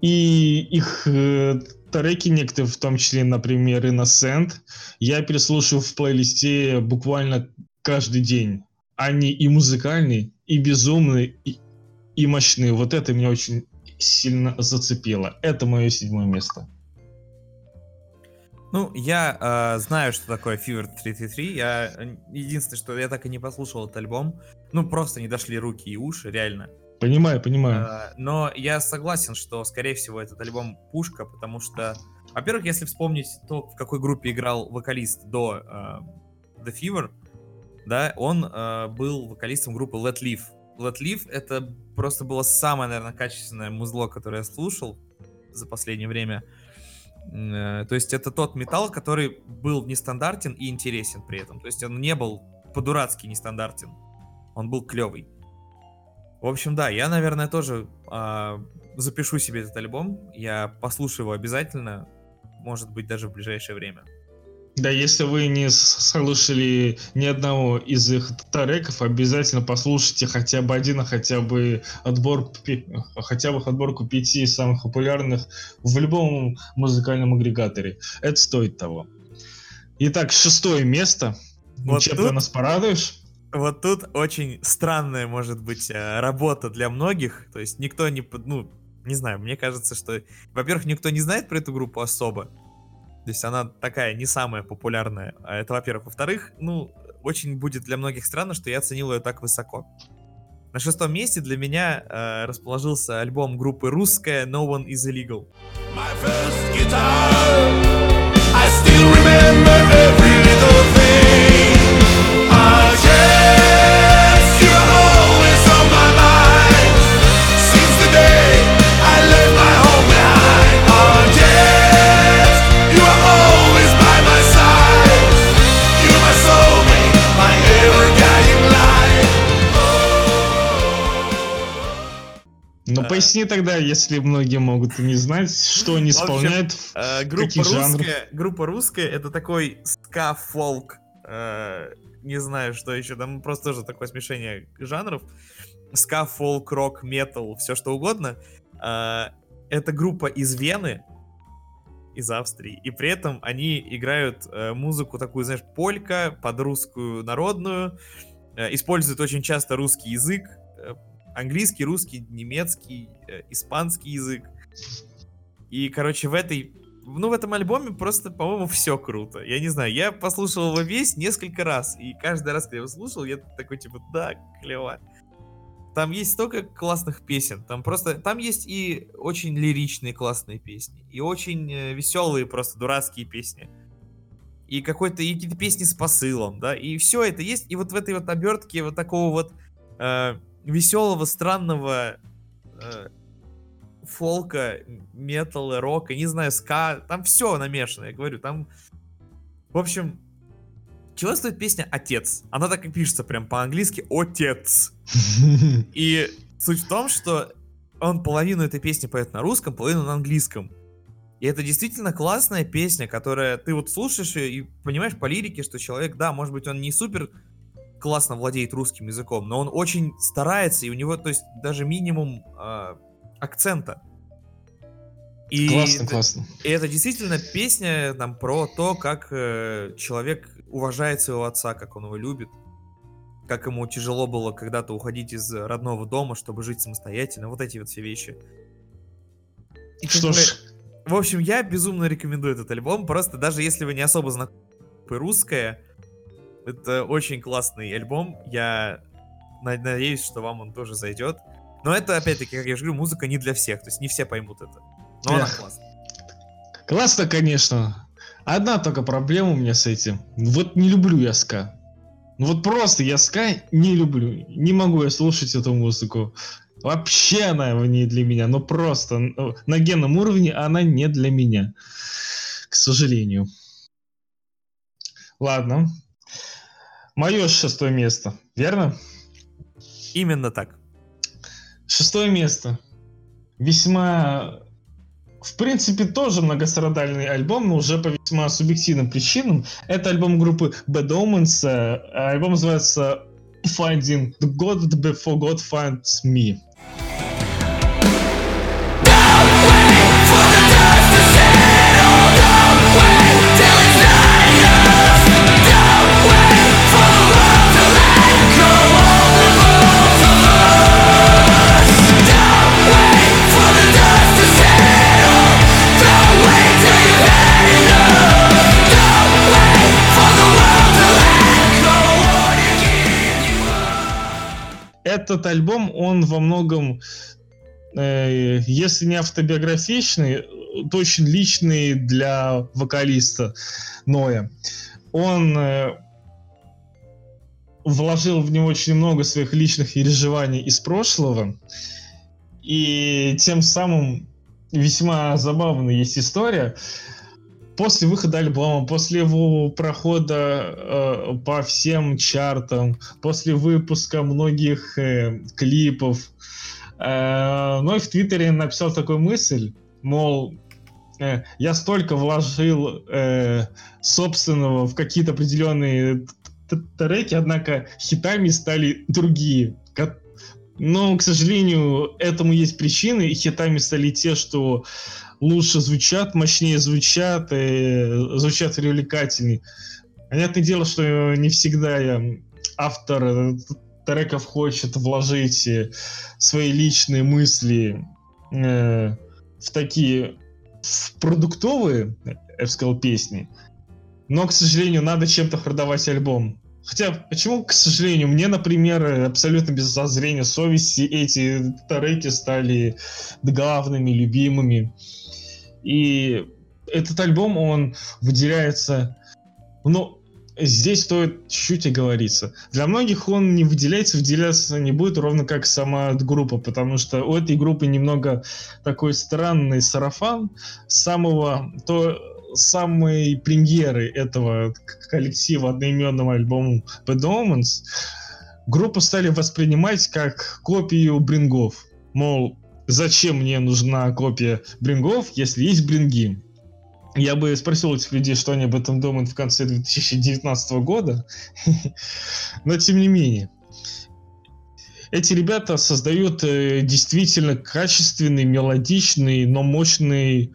И их э, треки некоторые, в том числе, например, Innocent, я переслушиваю в плейлисте буквально каждый день. Они и музыкальные, и безумные, и, и мощные. Вот это меня очень сильно зацепило. Это мое седьмое место. Ну, я э, знаю, что такое Fever 333. Я единственное, что я так и не послушал этот альбом. Ну, просто не дошли руки и уши, реально. Понимаю, понимаю. Э, но я согласен, что, скорее всего, этот альбом пушка, потому что, во-первых, если вспомнить то, в какой группе играл вокалист до э, The Fever, да, он э, был вокалистом группы Let Live. Let Live это просто было самое, наверное, качественное музло, которое я слушал за последнее время. Э, то есть это тот металл, который был нестандартен и интересен при этом. То есть он не был по-дурацки нестандартен. Он был клевый. В общем, да, я, наверное, тоже э, запишу себе этот альбом. Я послушаю его обязательно. Может быть, даже в ближайшее время. Да, если вы не слушали ни одного из их треков, обязательно послушайте хотя бы один, а хотя бы отбор, хотя бы отборку пяти самых популярных в любом музыкальном агрегаторе. Это стоит того. Итак, шестое место. Вот Чем тут, ты нас порадуешь? Вот тут очень странная может быть э, работа для многих. То есть никто не... Ну, не знаю, мне кажется, что... Во-первых, никто не знает про эту группу особо. То есть она такая не самая популярная. А это, во-первых. Во-вторых, ну, очень будет для многих странно, что я оценил ее так высоко. На шестом месте для меня э, расположился альбом группы русская No One Is Illegal. My first guitar, поясни тогда, если многие могут не знать, что они исполняют, в э, группа русская, Группа русская — это такой ска-фолк, э, не знаю, что еще, там просто тоже такое смешение жанров. Ска, фолк, рок, метал, все что угодно. Э, это группа из Вены, из Австрии. И при этом они играют э, музыку такую, знаешь, полька под русскую народную. Э, используют очень часто русский язык английский, русский, немецкий, э, испанский язык. И, короче, в этой ну, в этом альбоме просто, по-моему, все круто. Я не знаю, я послушал его весь несколько раз, и каждый раз, когда я его слушал, я такой, типа, да, клево. Там есть столько классных песен, там просто, там есть и очень лиричные классные песни, и очень э, веселые просто дурацкие песни, и какой-то, и какие-то песни с посылом, да, и все это есть, и вот в этой вот обертке вот такого вот э, веселого, странного э, фолка, металла, рока, не знаю, ска, там все намешано, я говорю, там... В общем, чего стоит песня «Отец»? Она так и пишется прям по-английски «Отец». И суть в том, что он половину этой песни поет на русском, половину на английском. И это действительно классная песня, которая ты вот слушаешь и понимаешь по лирике, что человек, да, может быть, он не супер классно владеет русским языком, но он очень старается, и у него, то есть, даже минимум э, акцента. И классно, классно. И это действительно песня там про то, как э, человек уважает своего отца, как он его любит, как ему тяжело было когда-то уходить из родного дома, чтобы жить самостоятельно, вот эти вот все вещи. И Что ж, в общем, я безумно рекомендую этот альбом. Просто даже если вы не особо знакомы русское, это очень классный альбом. Я надеюсь, что вам он тоже зайдет. Но это, опять-таки, как я же говорю, музыка не для всех. То есть не все поймут это. Но Эх. она классная. Классно, конечно. Одна только проблема у меня с этим. Вот не люблю я ска. Ну вот просто я ска не люблю. Не могу я слушать эту музыку. Вообще она не для меня, ну просто ну, на генном уровне она не для меня, к сожалению. Ладно. Мое шестое место, верно? Именно так. Шестое место. Весьма, в принципе, тоже многострадальный альбом, но уже по весьма субъективным причинам. Это альбом группы Bad Omens. Альбом называется Finding the God Before God Finds Me. Этот альбом, он во многом, э, если не автобиографичный, то очень личный для вокалиста Ноя. Он э, вложил в него очень много своих личных переживаний из прошлого, и тем самым весьма забавная есть история после выхода альбома, после его прохода э, по всем чартам, после выпуска многих э, клипов, э, ну и в Твиттере написал такую мысль, мол, э, я столько вложил э, собственного в какие-то определенные треки, однако хитами стали другие. Но, к сожалению, этому есть причины, и хитами стали те, что лучше звучат, мощнее звучат, и звучат привлекательнее. Понятное дело, что не всегда я автор треков хочет вложить свои личные мысли э, в такие в продуктовые, я бы сказал, песни. Но, к сожалению, надо чем-то продавать альбом. Хотя, почему, к сожалению, мне, например, абсолютно без зазрения совести эти треки стали главными, любимыми. И этот альбом, он выделяется... Ну, здесь стоит чуть-чуть оговориться. Для многих он не выделяется, выделяться не будет, ровно как сама группа, потому что у этой группы немного такой странный сарафан самого... то самые премьеры этого коллектива одноименного альбома Bad Omens группу стали воспринимать как копию брингов. Мол, зачем мне нужна копия брингов, если есть бринги? Я бы спросил этих людей, что они об этом думают в конце 2019 года, но тем не менее. Эти ребята создают э, действительно качественный, мелодичный, но мощный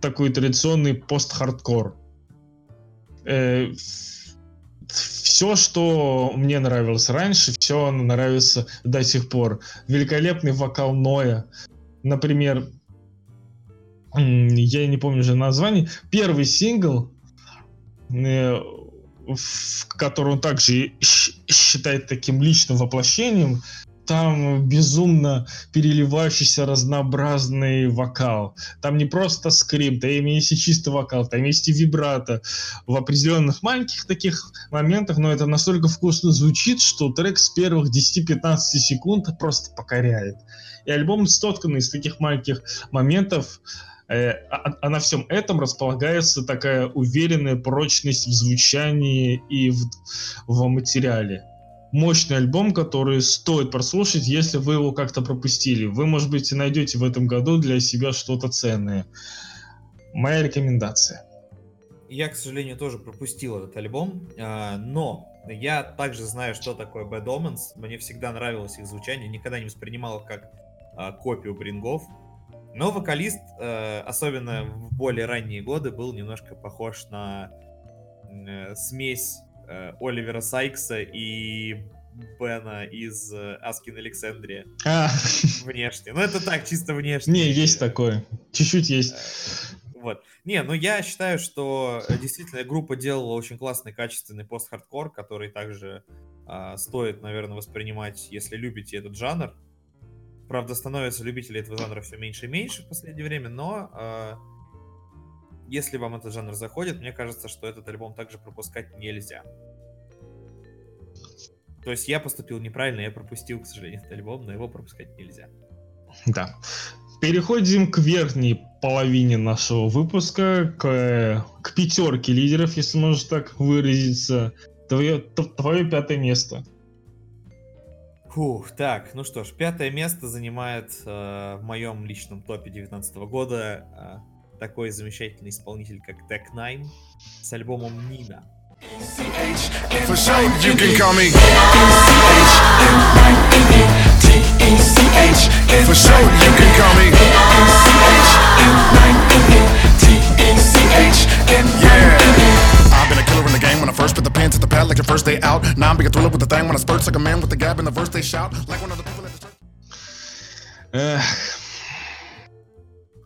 такой традиционный пост-хардкор. Все, что мне нравилось раньше, все нравится до сих пор. Великолепный вокал Ноя. Например, я не помню уже название. Первый сингл, э, который он также считает таким личным воплощением, там безумно переливающийся разнообразный вокал. Там не просто скрип, там есть и чистый вокал, там есть и вибрато в определенных маленьких таких моментах, но это настолько вкусно звучит, что трек с первых 10-15 секунд просто покоряет. И альбом соткан из таких маленьких моментов, э, а, а на всем этом располагается такая уверенная прочность в звучании и в, в материале мощный альбом, который стоит прослушать, если вы его как-то пропустили. Вы, может быть, найдете в этом году для себя что-то ценное. моя рекомендация. Я, к сожалению, тоже пропустил этот альбом, а, но я также знаю, что такое Bad Omens. Мне всегда нравилось их звучание, никогда не воспринимал как а, копию брингов. Но вокалист, э, особенно в более ранние годы, был немножко похож на э, смесь э, Оливера Сайкса и Бена из Аскин Александрия. А. Внешне. Ну, это так, чисто внешне. Не, есть такое. Чуть-чуть есть. Вот. Не, ну я считаю, что действительно группа делала очень классный, качественный пост-хардкор, который также э, стоит, наверное, воспринимать, если любите этот жанр. Правда, становится любителей этого жанра все меньше и меньше в последнее время, но э, если вам этот жанр заходит, мне кажется, что этот альбом также пропускать нельзя. То есть я поступил неправильно, я пропустил, к сожалению, этот альбом, но его пропускать нельзя. Да. Переходим к верхней половине нашего выпуска, к, к пятерке лидеров, если можно так выразиться. Твое, твое пятое место. Фух, так, ну что ж, пятое место занимает э, в моем личном топе 2019 года э, такой замечательный исполнитель, как Tech Nine с альбомом Нина. For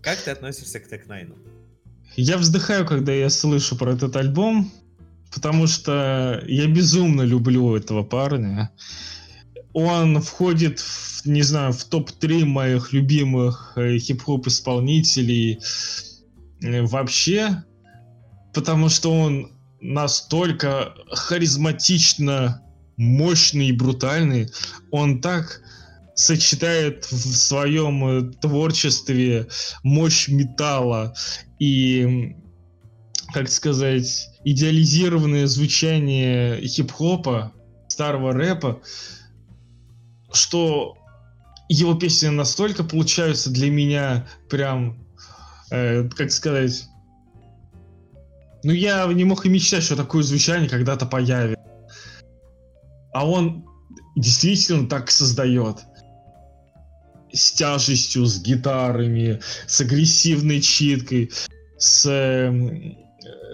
Как ты относишься к Nine? Я вздыхаю, когда я слышу про этот альбом, потому что я безумно люблю этого парня. Он входит, в, не знаю, в топ-3 моих любимых э, хип-хоп исполнителей э, вообще, потому что он настолько харизматично мощный и брутальный. Он так сочетает в своем э, творчестве мощь металла и, как сказать, идеализированное звучание хип-хопа, старого рэпа, что его песни настолько получаются для меня прям, э, как сказать, ну я не мог и мечтать, что такое звучание когда-то появится. А он действительно так создает. С тяжестью, с гитарами, с агрессивной читкой, с, э,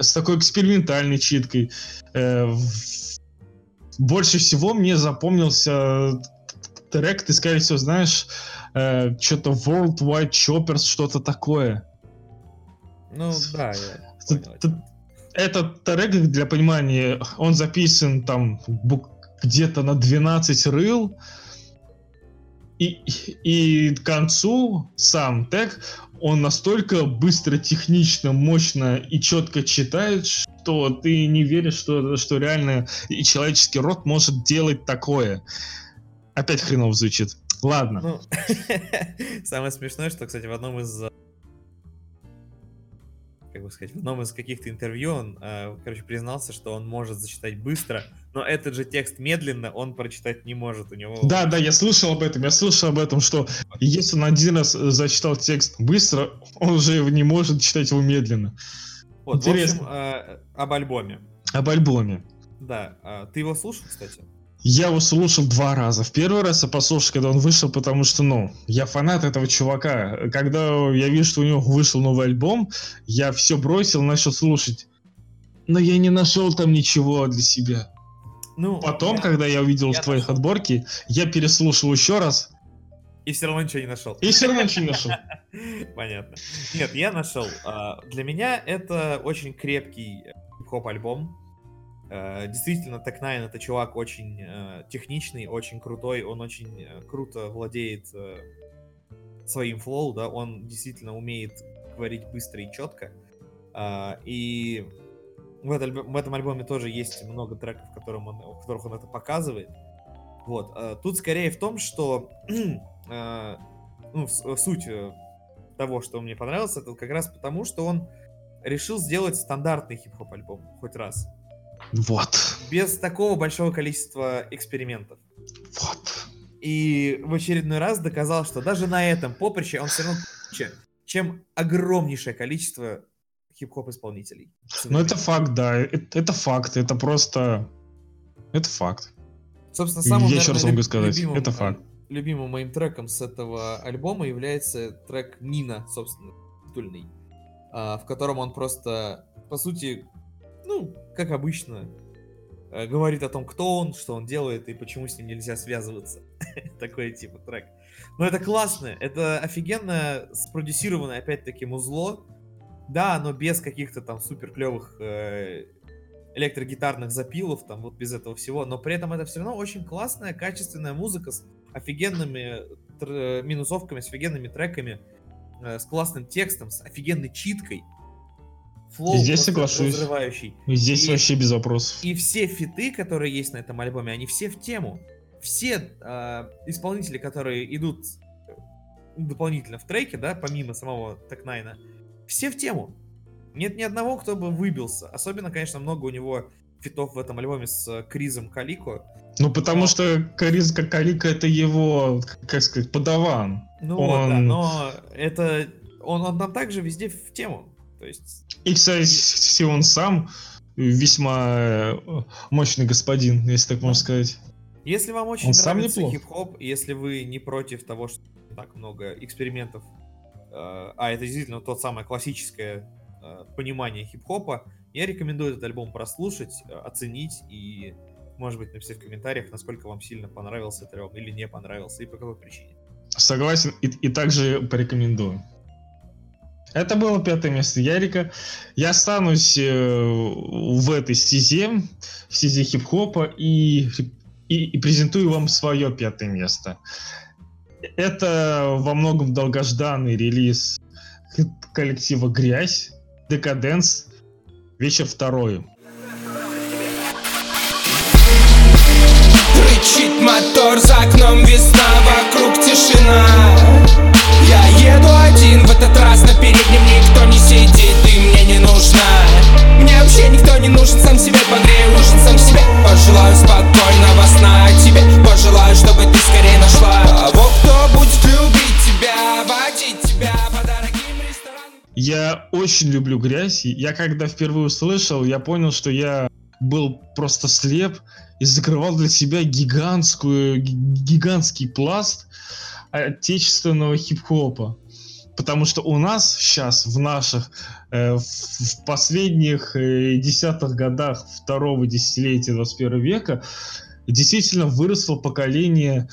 с такой экспериментальной читкой. Э, больше всего мне запомнился трек, ты, скорее всего, знаешь, э, что-то World Wide Choppers, что-то такое. Ну, да, я понял. Этот трек, для понимания, он записан там где-то на 12 рыл, и, и к концу сам тег, он настолько быстро, технично, мощно и четко читает, что ты не веришь, что, что реально и человеческий рот может делать такое. Опять хреново звучит. Ладно. Ну, самое смешное, что, кстати, в одном из как бы сказать, в одном из каких-то интервью он, э, короче, признался, что он может зачитать быстро, но этот же текст медленно он прочитать не может. У него... Да, да, я слышал об этом, я слышал об этом, что если он один раз зачитал текст быстро, он уже не может читать его медленно. Вот, Интересно. в общем, э, об альбоме. Об альбоме. Да, э, ты его слушал, кстати? Я его слушал два раза. В первый раз я послушал, когда он вышел, потому что, ну, я фанат этого чувака. Когда я вижу, что у него вышел новый альбом, я все бросил, начал слушать. Но я не нашел там ничего для себя. Ну, Потом, я, когда я увидел я в твоих нашел. отборке, я переслушал еще раз. И все равно ничего не нашел. И все равно ничего не нашел. Понятно. Нет, я нашел. А, для меня это очень крепкий хип-хоп альбом Э, действительно, Tech Nine это чувак очень э, техничный, очень крутой, он очень э, круто владеет своим флоу, да, он действительно умеет говорить быстро и четко. А, и в, это, в этом альбоме тоже есть много треков, в, котором он, в которых он это показывает. Вот. Тут скорее в том, что ну, суть того, что мне понравилось, это как раз потому, что он решил сделать стандартный хип-хоп альбом хоть раз. Вот. Без такого большого количества экспериментов. Вот. И в очередной раз доказал, что даже на этом поприще он все равно круче, чем огромнейшее количество хип-хоп исполнителей. Ну это факт, да, это, это факт, это просто, это факт. Собственно, самым, Я еще раз могу сказать, любимым, это факт. Любимым моим треком с этого альбома является трек Нина, собственно, титульный, а, в котором он просто, по сути, ну, как обычно, э, говорит о том, кто он, что он делает и почему с ним нельзя связываться. Такой типа трек. Но это классно, это офигенно спродюсированное, опять-таки, музло. Да, оно без каких-то там супер клевых э, электрогитарных запилов, там вот без этого всего, но при этом это все равно очень классная, качественная музыка с офигенными тр- минусовками, с офигенными треками, э, с классным текстом, с офигенной читкой. Флоу Здесь соглашусь. Разрывающий. Здесь и, вообще без вопросов. И все фиты, которые есть на этом альбоме, они все в тему все э, исполнители, которые идут дополнительно в треке, да, помимо самого Такнайна, все в тему. Нет ни одного, кто бы выбился. Особенно, конечно, много у него фитов в этом альбоме с Кризом Калико. Ну, потому но... что Криз Калико это его, как сказать, подаван. Ну, он... да, но это... Он, он нам также везде в тему. То есть... И, кстати, он сам весьма э, мощный господин, если так можно сказать. Если вам очень Он нравится хип-хоп, если вы не против того, что так много экспериментов, э, а это действительно тот самое классическое э, понимание хип-хопа, я рекомендую этот альбом прослушать, э, оценить и, может быть, написать в комментариях, насколько вам сильно понравился этот альбом или не понравился и по какой причине. Согласен и, и также порекомендую. Это было пятое место Ярика. Я останусь э, в этой стезе, в стезе хип-хопа и и, и презентую вам свое пятое место. Это во многом долгожданный релиз коллектива «Грязь», «Декаденс», «Вечер второй». Рычит мотор, за окном весна, вокруг тишина Я еду один, в этот раз очень люблю грязь Я когда впервые услышал, я понял, что я был просто слеп и закрывал для себя гигантскую, гигантский пласт отечественного хип-хопа. Потому что у нас сейчас в наших, э, в последних э, десятых годах второго десятилетия 21 века действительно выросло поколение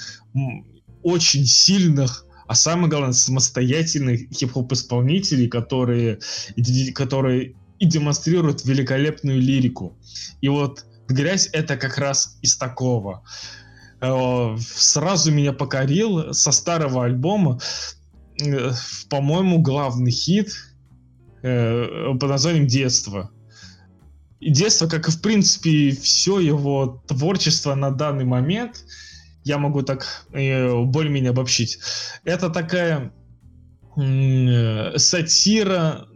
очень сильных, а самое главное, самостоятельных хип-хоп-исполнителей, которые, которые и демонстрируют великолепную лирику. И вот «Грязь» — это как раз из такого. Э, сразу меня покорил со старого альбома Э, по-моему, главный хит э, под названием «Детство». И детство, как и, в принципе, все его творчество на данный момент, я могу так э, более-менее обобщить, это такая сатира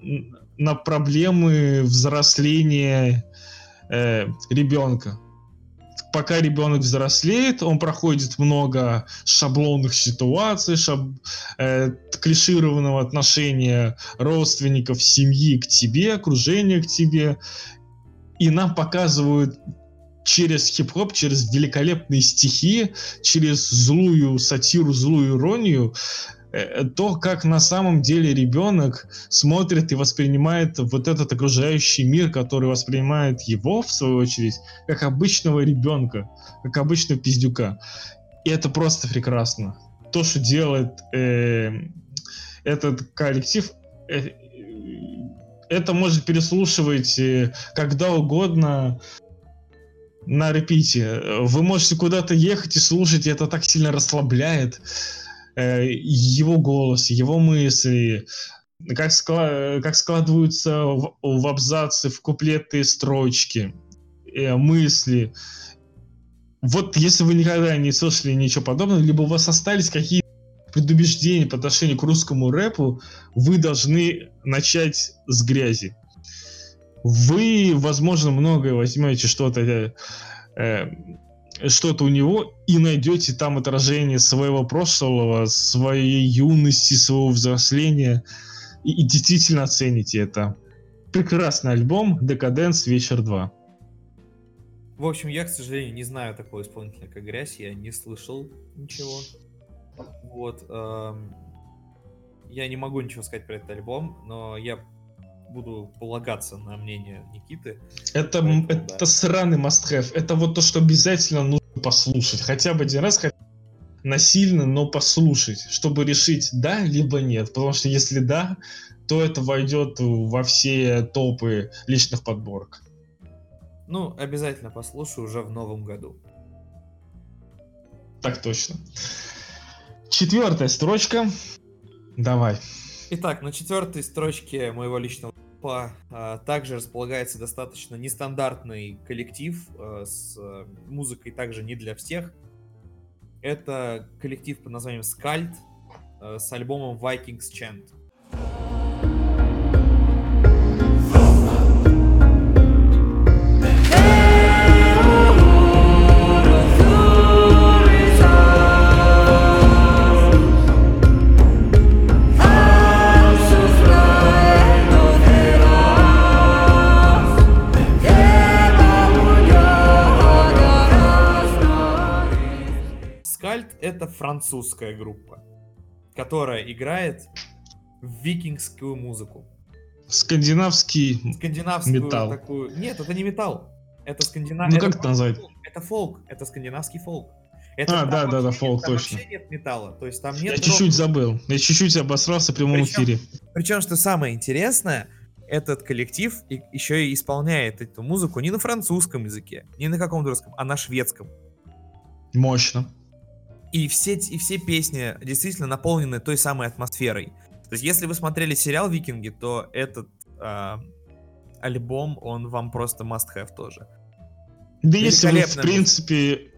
на проблемы взросления э, ребенка пока ребенок взрослеет, он проходит много шаблонных ситуаций, шаб, э, клишированного отношения родственников, семьи к тебе, окружения к тебе. И нам показывают через хип-хоп, через великолепные стихи, через злую сатиру, злую иронию, Э, то, как на самом деле ребенок смотрит и воспринимает вот этот окружающий мир, который воспринимает его, в свою очередь, как обычного ребенка, как обычного пиздюка. И это просто прекрасно. То, что делает э, этот коллектив, э, это может переслушивать э, когда угодно на репите. Вы можете куда-то ехать и слушать, и это так сильно расслабляет. Э, его голос, его мысли, как, склад, как складываются в, в абзацы, в куплеты строчки, э, мысли. Вот если вы никогда не слышали ничего подобного, либо у вас остались какие-то предубеждения по отношению к русскому рэпу, вы должны начать с грязи. Вы, возможно, многое возьмете что-то э, что-то у него и найдете там отражение своего прошлого, своей юности, своего взросления и, и действительно оцените это. прекрасный альбом «Декаденс. Вечер 2». В общем, я, к сожалению, не знаю такого исполнителя, как Грязь, я не слышал ничего. Вот. Эм, я не могу ничего сказать про этот альбом, но я буду полагаться на мнение Никиты. Это, Поэтому, это да. сраный must-have. Это вот то, что обязательно нужно послушать. Хотя бы один раз, насильно, но послушать, чтобы решить да либо нет. Потому что если да, то это войдет во все топы личных подборок. Ну, обязательно послушаю уже в новом году. Так точно. Четвертая строчка. Давай. Итак, на четвертой строчке моего личного топа а, также располагается достаточно нестандартный коллектив а, с музыкой также не для всех. Это коллектив под названием Скальд а, с альбомом Vikings Chant. Это французская группа, которая играет викингскую музыку. Скандинавский Скандинавскую металл. такую... Нет, это не металл. Это скандинав... Ну как это назвать? Это фолк. Это скандинавский фолк. Это а, да, да, да, фолк, там точно. Вообще нет металла. То есть там нет. Я чуть-чуть забыл. Я чуть-чуть обосрался в прямом причем, эфире. Причем, что самое интересное, этот коллектив еще и исполняет эту музыку не на французском языке, не на каком-то русском, а на шведском. Мощно. И все, и все песни действительно наполнены той самой атмосферой. То есть, если вы смотрели сериал «Викинги», то этот э, альбом, он вам просто must-have тоже. Да если вы, в принципе,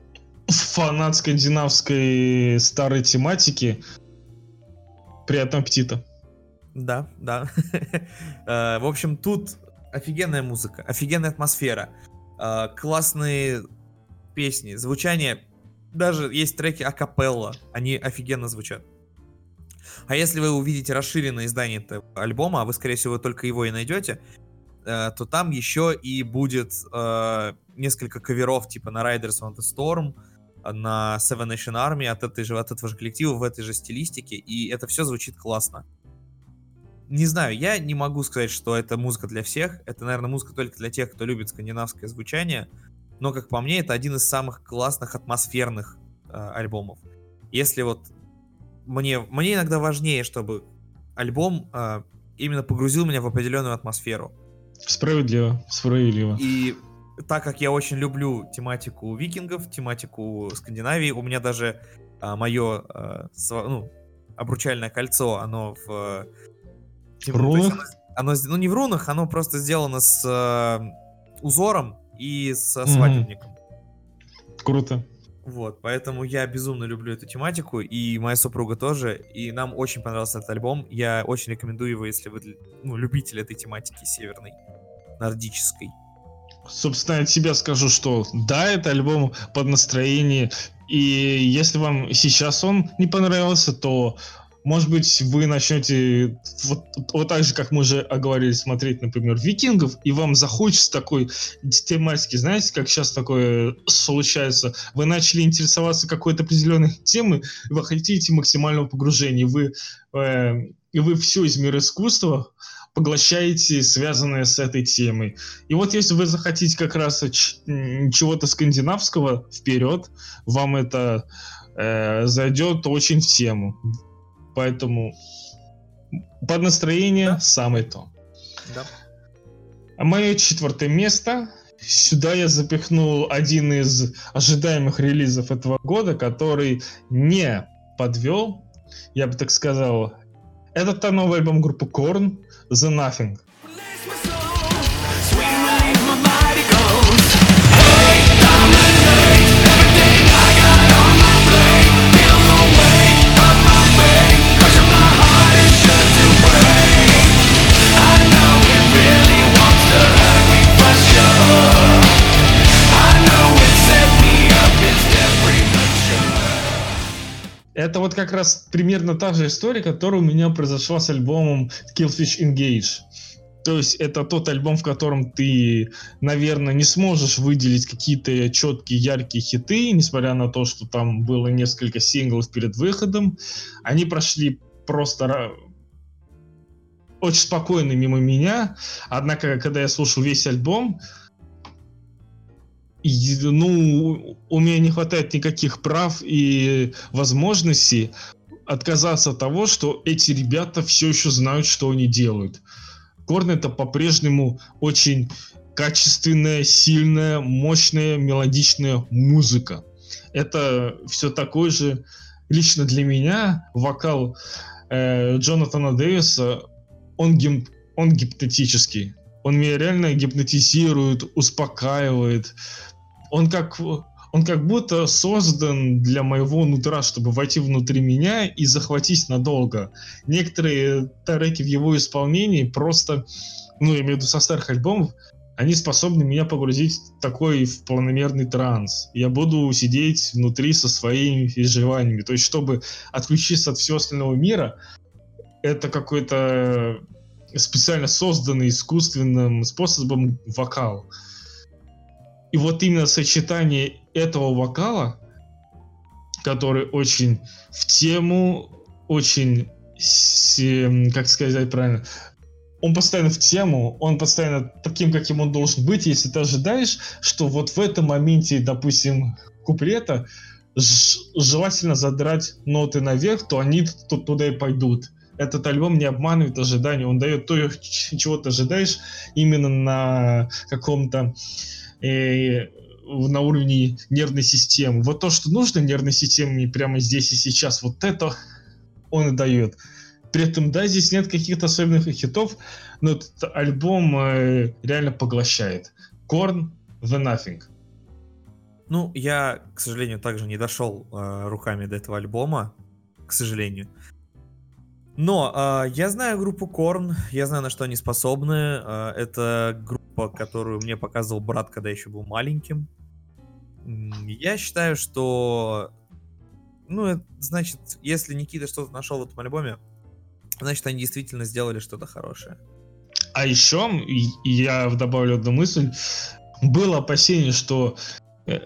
фанат скандинавской старой тематики, приятного аппетита. Да, да. Э, в общем, тут офигенная музыка, офигенная атмосфера, э, классные песни, звучание даже есть треки акапелла, они офигенно звучат. А если вы увидите расширенное издание этого альбома, а вы, скорее всего, только его и найдете, э, то там еще и будет э, несколько каверов, типа на Riders on the Storm, на Seven Nation Army от, этой же, от этого же коллектива в этой же стилистике, и это все звучит классно. Не знаю, я не могу сказать, что это музыка для всех. Это, наверное, музыка только для тех, кто любит скандинавское звучание но, как по мне, это один из самых классных атмосферных э, альбомов. Если вот мне, мне иногда важнее, чтобы альбом э, именно погрузил меня в определенную атмосферу. Справедливо, справедливо. И так как я очень люблю тематику викингов, тематику Скандинавии, у меня даже а, мое а, св... ну, обручальное кольцо, оно в... Тем, рунах? Оно, оно, ну не в рунах, оно просто сделано с а, узором, и со свадебником. Mm-hmm. Круто. Вот, поэтому я безумно люблю эту тематику, и моя супруга тоже, и нам очень понравился этот альбом. Я очень рекомендую его, если вы ну, любитель этой тематики северной, нордической. Собственно, от себя скажу, что да, это альбом под настроение, и если вам сейчас он не понравился, то может быть, вы начнете вот, вот так же, как мы уже оговорили, смотреть, например, викингов, и вам захочется такой тематики, знаете, как сейчас такое случается, вы начали интересоваться какой-то определенной темой, вы хотите максимального погружения, вы, э, и вы все из мира искусства поглощаете, связанное с этой темой. И вот если вы захотите как раз чего-то скандинавского вперед, вам это э, зайдет очень в тему. Поэтому под настроение да. самое то. Да. А мое четвертое место. Сюда я запихнул один из ожидаемых релизов этого года, который не подвел, я бы так сказал. Это та новый альбом группы Korn, The Nothing. Это вот как раз примерно та же история, которая у меня произошла с альбомом Killfish Engage. То есть это тот альбом, в котором ты, наверное, не сможешь выделить какие-то четкие, яркие хиты, несмотря на то, что там было несколько синглов перед выходом. Они прошли просто очень спокойно мимо меня. Однако, когда я слушал весь альбом, ну, у меня не хватает никаких прав и возможностей отказаться от того, что эти ребята все еще знают, что они делают. Корн это по-прежнему очень качественная, сильная, мощная, мелодичная музыка. Это все такой же, лично для меня, вокал э, Джонатана Дэвиса, он, гим, он гипнотический. Он меня реально гипнотизирует, успокаивает. Он как он как будто создан для моего нутра, чтобы войти внутри меня и захватить надолго. Некоторые треки в его исполнении просто, ну, я имею в виду со старых альбомов, они способны меня погрузить в такой в планомерный транс. Я буду сидеть внутри со своими переживаниями. То есть, чтобы отключиться от всего остального мира, это какой-то специально созданный искусственным способом вокал. И вот именно сочетание этого вокала, который очень в тему, очень, как сказать правильно, он постоянно в тему, он постоянно таким, каким он должен быть. Если ты ожидаешь, что вот в этом моменте, допустим, куплета желательно задрать ноты наверх, то они туда и пойдут. Этот альбом не обманывает ожидания, он дает то, чего ты ожидаешь именно на каком-то э, на уровне нервной системы. Вот то, что нужно нервной системе прямо здесь и сейчас, вот это он и дает. При этом, да, здесь нет каких-то особенных хитов, но этот альбом э, реально поглощает. Корн The Nothing. Ну, я, к сожалению, также не дошел э, руками до этого альбома, к сожалению. Но э, я знаю группу Корн, я знаю, на что они способны. Э, это группа, которую мне показывал брат, когда еще был маленьким. Я считаю, что... Ну, это, значит, если Никита что-то нашел в этом альбоме, значит, они действительно сделали что-то хорошее. А еще, я добавлю одну мысль, было опасение, что э,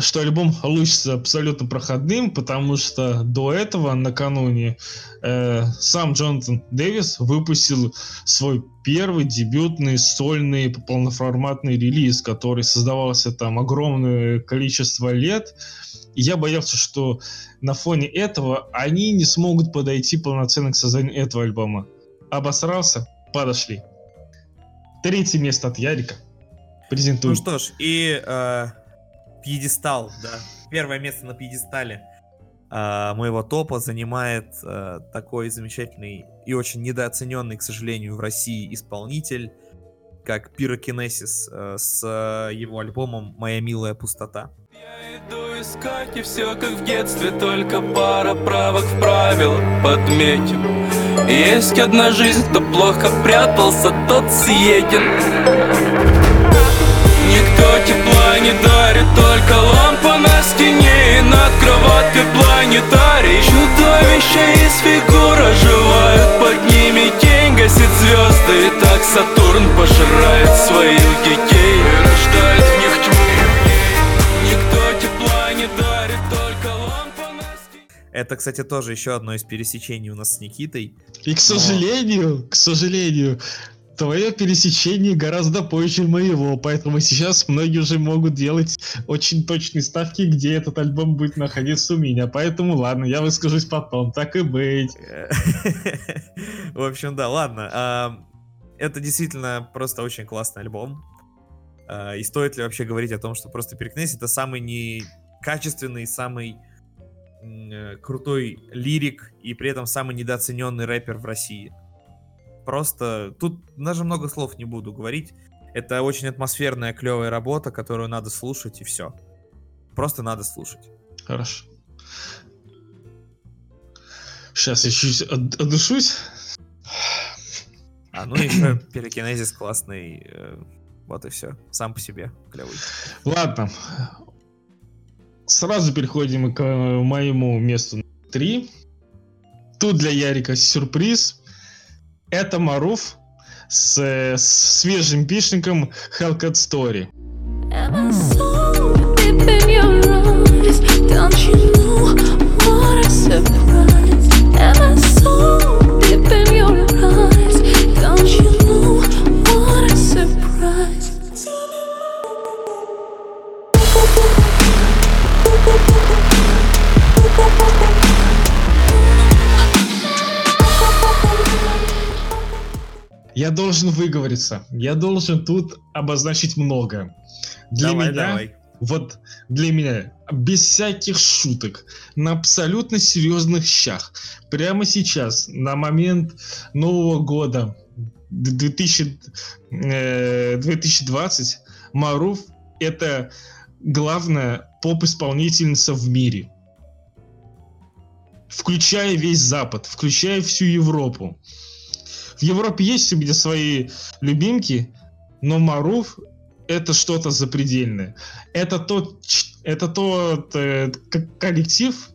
что альбом получится абсолютно проходным, потому что до этого, накануне, э, сам Джонатан Дэвис выпустил свой первый дебютный сольный полноформатный релиз, который создавался там огромное количество лет. И я боялся, что на фоне этого они не смогут подойти полноценно к созданию этого альбома. Обосрался, подошли. Третье место от Ярика. Презентую. Ну что ж, и э, пьедестал, да. Первое место на пьедестале э, моего топа занимает э, такой замечательный и очень недооцененный, к сожалению, в России исполнитель, как Пирокинесис э, с э, его альбомом «Моя милая пустота». Я иду искать, и все как в детстве, только пара правок в правил подметим. Есть одна жизнь, кто плохо прятался, тот съеден. Никто тепла не дарит, только лампа на стене И над кроваткой планетарий. Чудовища из фигур оживают Под ними тень гасит звезды И так Сатурн пожирает своих детей. И рождает в них тьму Никто тепла не дарит, только лампа на стене. Это, кстати, тоже еще одно из пересечений у нас с Никитой. И, к сожалению, Но... к сожалению, твое пересечение гораздо позже моего, поэтому сейчас многие уже могут делать очень точные ставки, где этот альбом будет находиться у меня. Поэтому ладно, я выскажусь потом, так и быть. В общем, да, ладно. Это действительно просто очень классный альбом. А, и стоит ли вообще говорить о том, что просто Перекнес это самый некачественный, самый э, крутой лирик и при этом самый недооцененный рэпер в России просто... Тут даже много слов не буду говорить. Это очень атмосферная, клевая работа, которую надо слушать, и все. Просто надо слушать. Хорошо. Сейчас я чуть отдышусь. А, ну еще перекинезис классный. Э, вот и все. Сам по себе клевый. Ладно. Сразу переходим к моему месту 3. Тут для Ярика сюрприз. Это Маруф с, с свежим пишником Hellcat Story. Don't you know Я должен выговориться. Я должен тут обозначить много. Для давай, меня, давай. вот для меня, без всяких шуток, на абсолютно серьезных щах, прямо сейчас, на момент Нового года 2000, э, 2020, Маруф это главная поп-исполнительница в мире. Включая весь Запад, включая всю Европу. В Европе есть меня свои любимки, но Маруф это что-то запредельное. Это тот, это тот э, коллектив,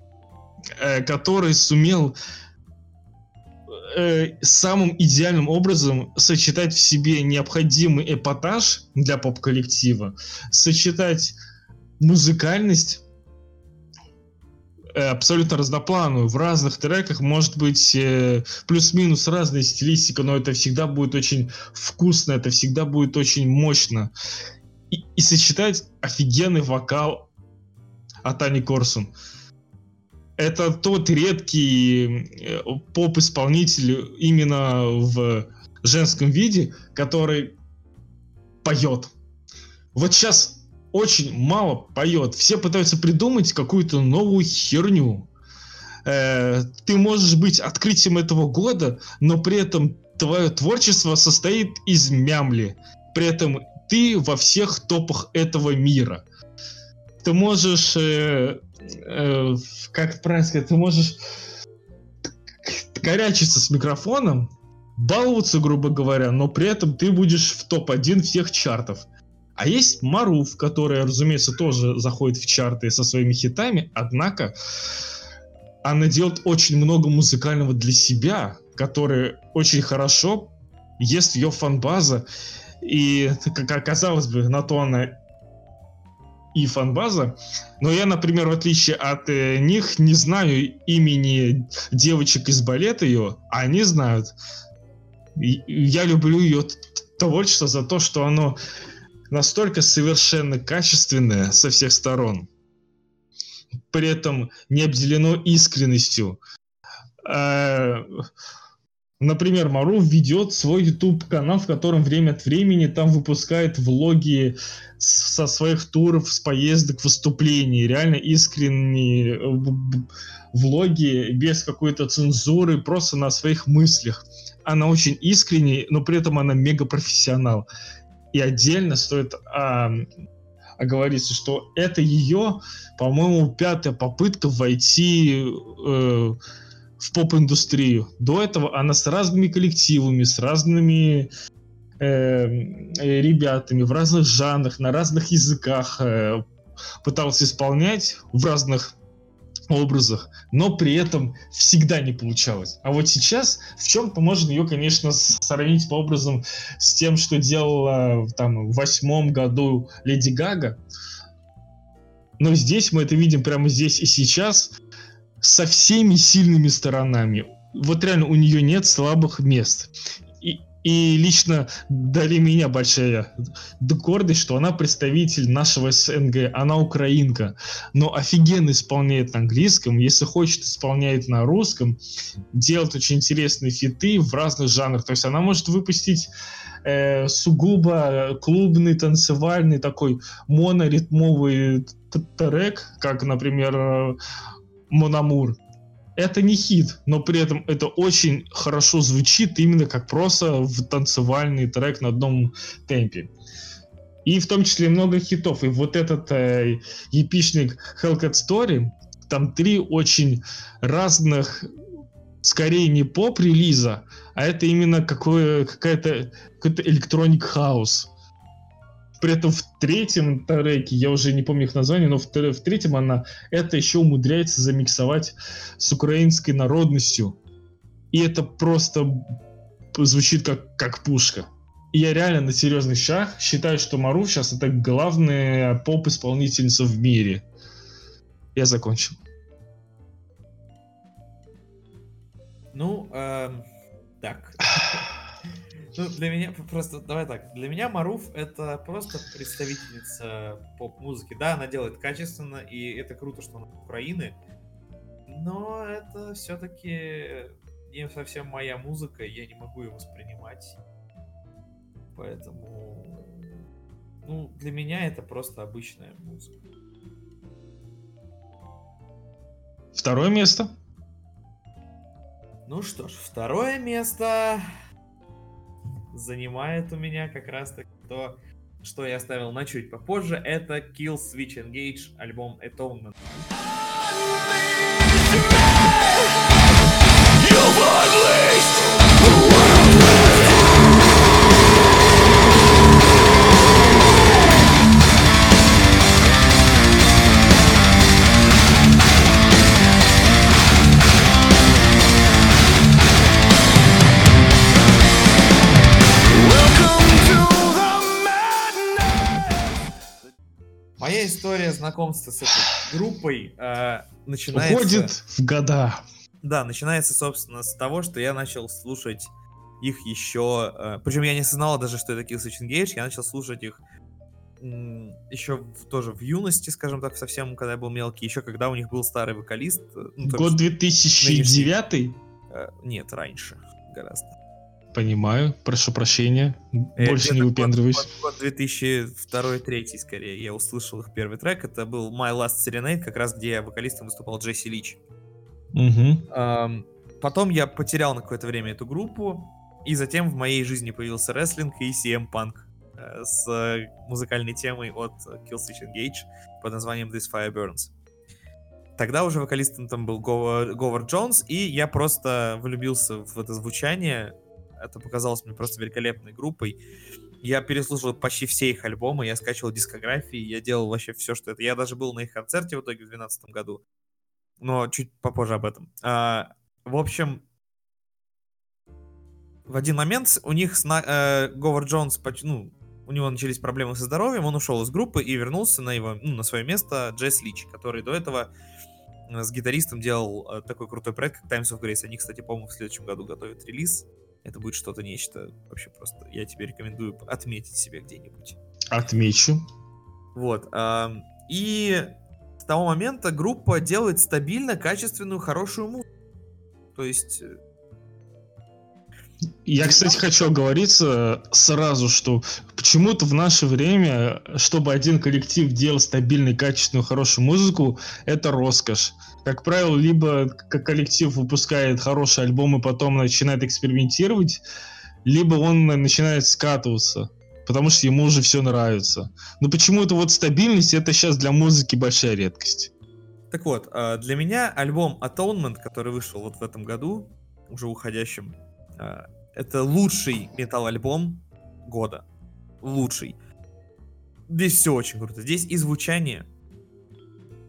э, который сумел э, самым идеальным образом сочетать в себе необходимый эпатаж для поп-коллектива, сочетать музыкальность абсолютно разноплановую. В разных треках может быть э, плюс-минус разная стилистика, но это всегда будет очень вкусно, это всегда будет очень мощно. И, и сочетать офигенный вокал от Ани Корсун. Это тот редкий э, поп-исполнитель именно в женском виде, который поет. Вот сейчас очень мало поет. Все пытаются придумать какую-то новую херню. Э, ты можешь быть открытием этого года, но при этом твое творчество состоит из мямли. При этом ты во всех топах этого мира. Ты можешь, э, э, как правильно сказать, ты можешь корячиться с микрофоном, баловаться, грубо говоря, но при этом ты будешь в топ-1 всех чартов. А есть Маруф, которая, разумеется, тоже заходит в чарты со своими хитами, однако она делает очень много музыкального для себя, который очень хорошо ест ее фанбаза. И, как оказалось бы, на то она и фанбаза. Но я, например, в отличие от э, них, не знаю имени девочек из балета ее, а они знают. И, я люблю ее творчество за то, что оно настолько совершенно качественное со всех сторон, при этом не обделено искренностью. А, например, Маруф ведет свой YouTube канал, в котором время от времени там выпускает влоги со своих туров, с поездок, выступлений. Реально искренние э, влоги без какой-то цензуры, просто на своих мыслях. Она очень искренняя, но при этом она мега профессионал. И отдельно стоит а, оговориться, что это ее, по-моему, пятая попытка войти э, в поп-индустрию. До этого она с разными коллективами, с разными э, э ребятами в разных жанрах, на разных языках э, пыталась исполнять в разных образах, но при этом всегда не получалось. А вот сейчас в чем-то можно ее, конечно, сравнить по образом с тем, что делала там в восьмом году Леди Гага. Но здесь мы это видим прямо здесь и сейчас со всеми сильными сторонами. Вот реально у нее нет слабых мест. И лично для меня большая гордость, что она представитель нашего СНГ, она украинка, но офигенно исполняет на английском, если хочет, исполняет на русском, делает очень интересные фиты в разных жанрах. То есть она может выпустить э, сугубо клубный, танцевальный, такой моноритмовый трек, как, например, Мономур это не хит, но при этом это очень хорошо звучит именно как просто в танцевальный трек на одном темпе. И в том числе много хитов. И вот этот э, епишник Hellcat Story, там три очень разных, скорее не поп-релиза, а это именно какое, какая-то какой-то электроник хаус. При этом в третьем треке, я уже не помню их название, но в, в третьем она это еще умудряется замиксовать с украинской народностью. И это просто звучит как, как пушка. И я реально на серьезных щах считаю, что Маруф сейчас это главная поп-исполнительница в мире. Я закончил. Ну, эм, так. Ну, для меня просто, давай так, для меня Маруф это просто представительница поп-музыки. Да, она делает качественно, и это круто, что она Украины, но это все-таки не совсем моя музыка, я не могу ее воспринимать. Поэтому, ну, для меня это просто обычная музыка. Второе место? Ну что ж, второе место занимает у меня как раз таки то, что я оставил на чуть попозже. Это Kill Switch Engage, альбом Atonement. You've unleashed Моя история знакомства с этой группой э, начинается... Уходит в года. Да, начинается, собственно, с того, что я начал слушать их еще... Э, причем я не осознавал даже, что это Killswitch Engage, я начал слушать их еще в, тоже в юности, скажем так, совсем, когда я был мелкий, еще когда у них был старый вокалист. Э, ну, Год 2009? Э, нет, раньше гораздо. Понимаю, прошу прощения. Э, Больше не выпендриваюсь. Год, год 2002-2003 скорее. Я услышал их первый трек. Это был My Last Serenade, как раз где вокалистом выступал Джесси Лич. Угу. Um, потом я потерял на какое-то время эту группу. И затем в моей жизни появился рестлинг и CM Punk э, с музыкальной темой от Killswitch Engage под названием This Fire Burns. Тогда уже вокалистом там был Говард Джонс, и я просто влюбился в это звучание, это показалось мне просто великолепной группой. Я переслушал почти все их альбомы, я скачивал дискографии, я делал вообще все, что это. Я даже был на их концерте в итоге в 2012 году. Но чуть попозже об этом. А, в общем, в один момент у них э, Говард Джонс, ну, у него начались проблемы со здоровьем, он ушел из группы и вернулся на его, ну, на свое место Джесс Лич, который до этого э, с гитаристом делал э, такой крутой проект, как Times of Grace. Они, кстати, по-моему, в следующем году готовят релиз. Это будет что-то нечто вообще просто. Я тебе рекомендую отметить себе где-нибудь. Отмечу. Вот. И с того момента группа делает стабильно качественную, хорошую музыку. То есть э, я, кстати, хочу оговориться сразу, что почему-то в наше время, чтобы один коллектив делал стабильную, качественную, хорошую музыку, это роскошь. Как правило, либо как коллектив выпускает хороший альбом и потом начинает экспериментировать, либо он начинает скатываться, потому что ему уже все нравится. Но почему-то вот стабильность это сейчас для музыки большая редкость. Так вот, а, для меня альбом Atonement, который вышел вот в этом году, уже уходящем, а, это лучший метал-альбом года. Лучший. Здесь все очень круто. Здесь и звучание,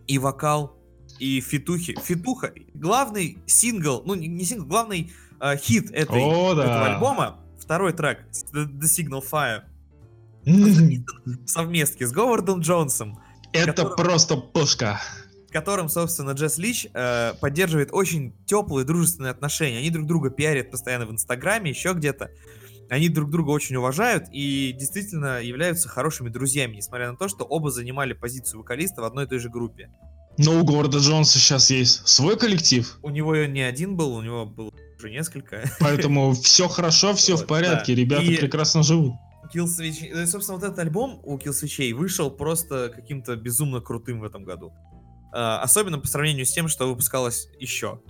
и вокал, и фитухи. Фитуха, главный сингл, ну не сингл, главный э, хит этой, О, да. этого альбома, второй трек, The, The Signal Fire, совместки с Говардом Джонсом. Это которым, просто пушка. Которым, собственно, Джесс Лич э, поддерживает очень теплые дружественные отношения. Они друг друга пиарят постоянно в Инстаграме, еще где-то. Они друг друга очень уважают и действительно являются хорошими друзьями, несмотря на то, что оба занимали позицию вокалиста в одной и той же группе. Но у Говарда Джонса сейчас есть свой коллектив. У него не один был, у него было уже несколько. Поэтому все хорошо, все в порядке, ребята прекрасно живут. Killswitch, э, собственно, вот этот альбом у Killswitch вышел просто каким-то безумно крутым в этом году. А, особенно по сравнению с тем, что выпускалось еще.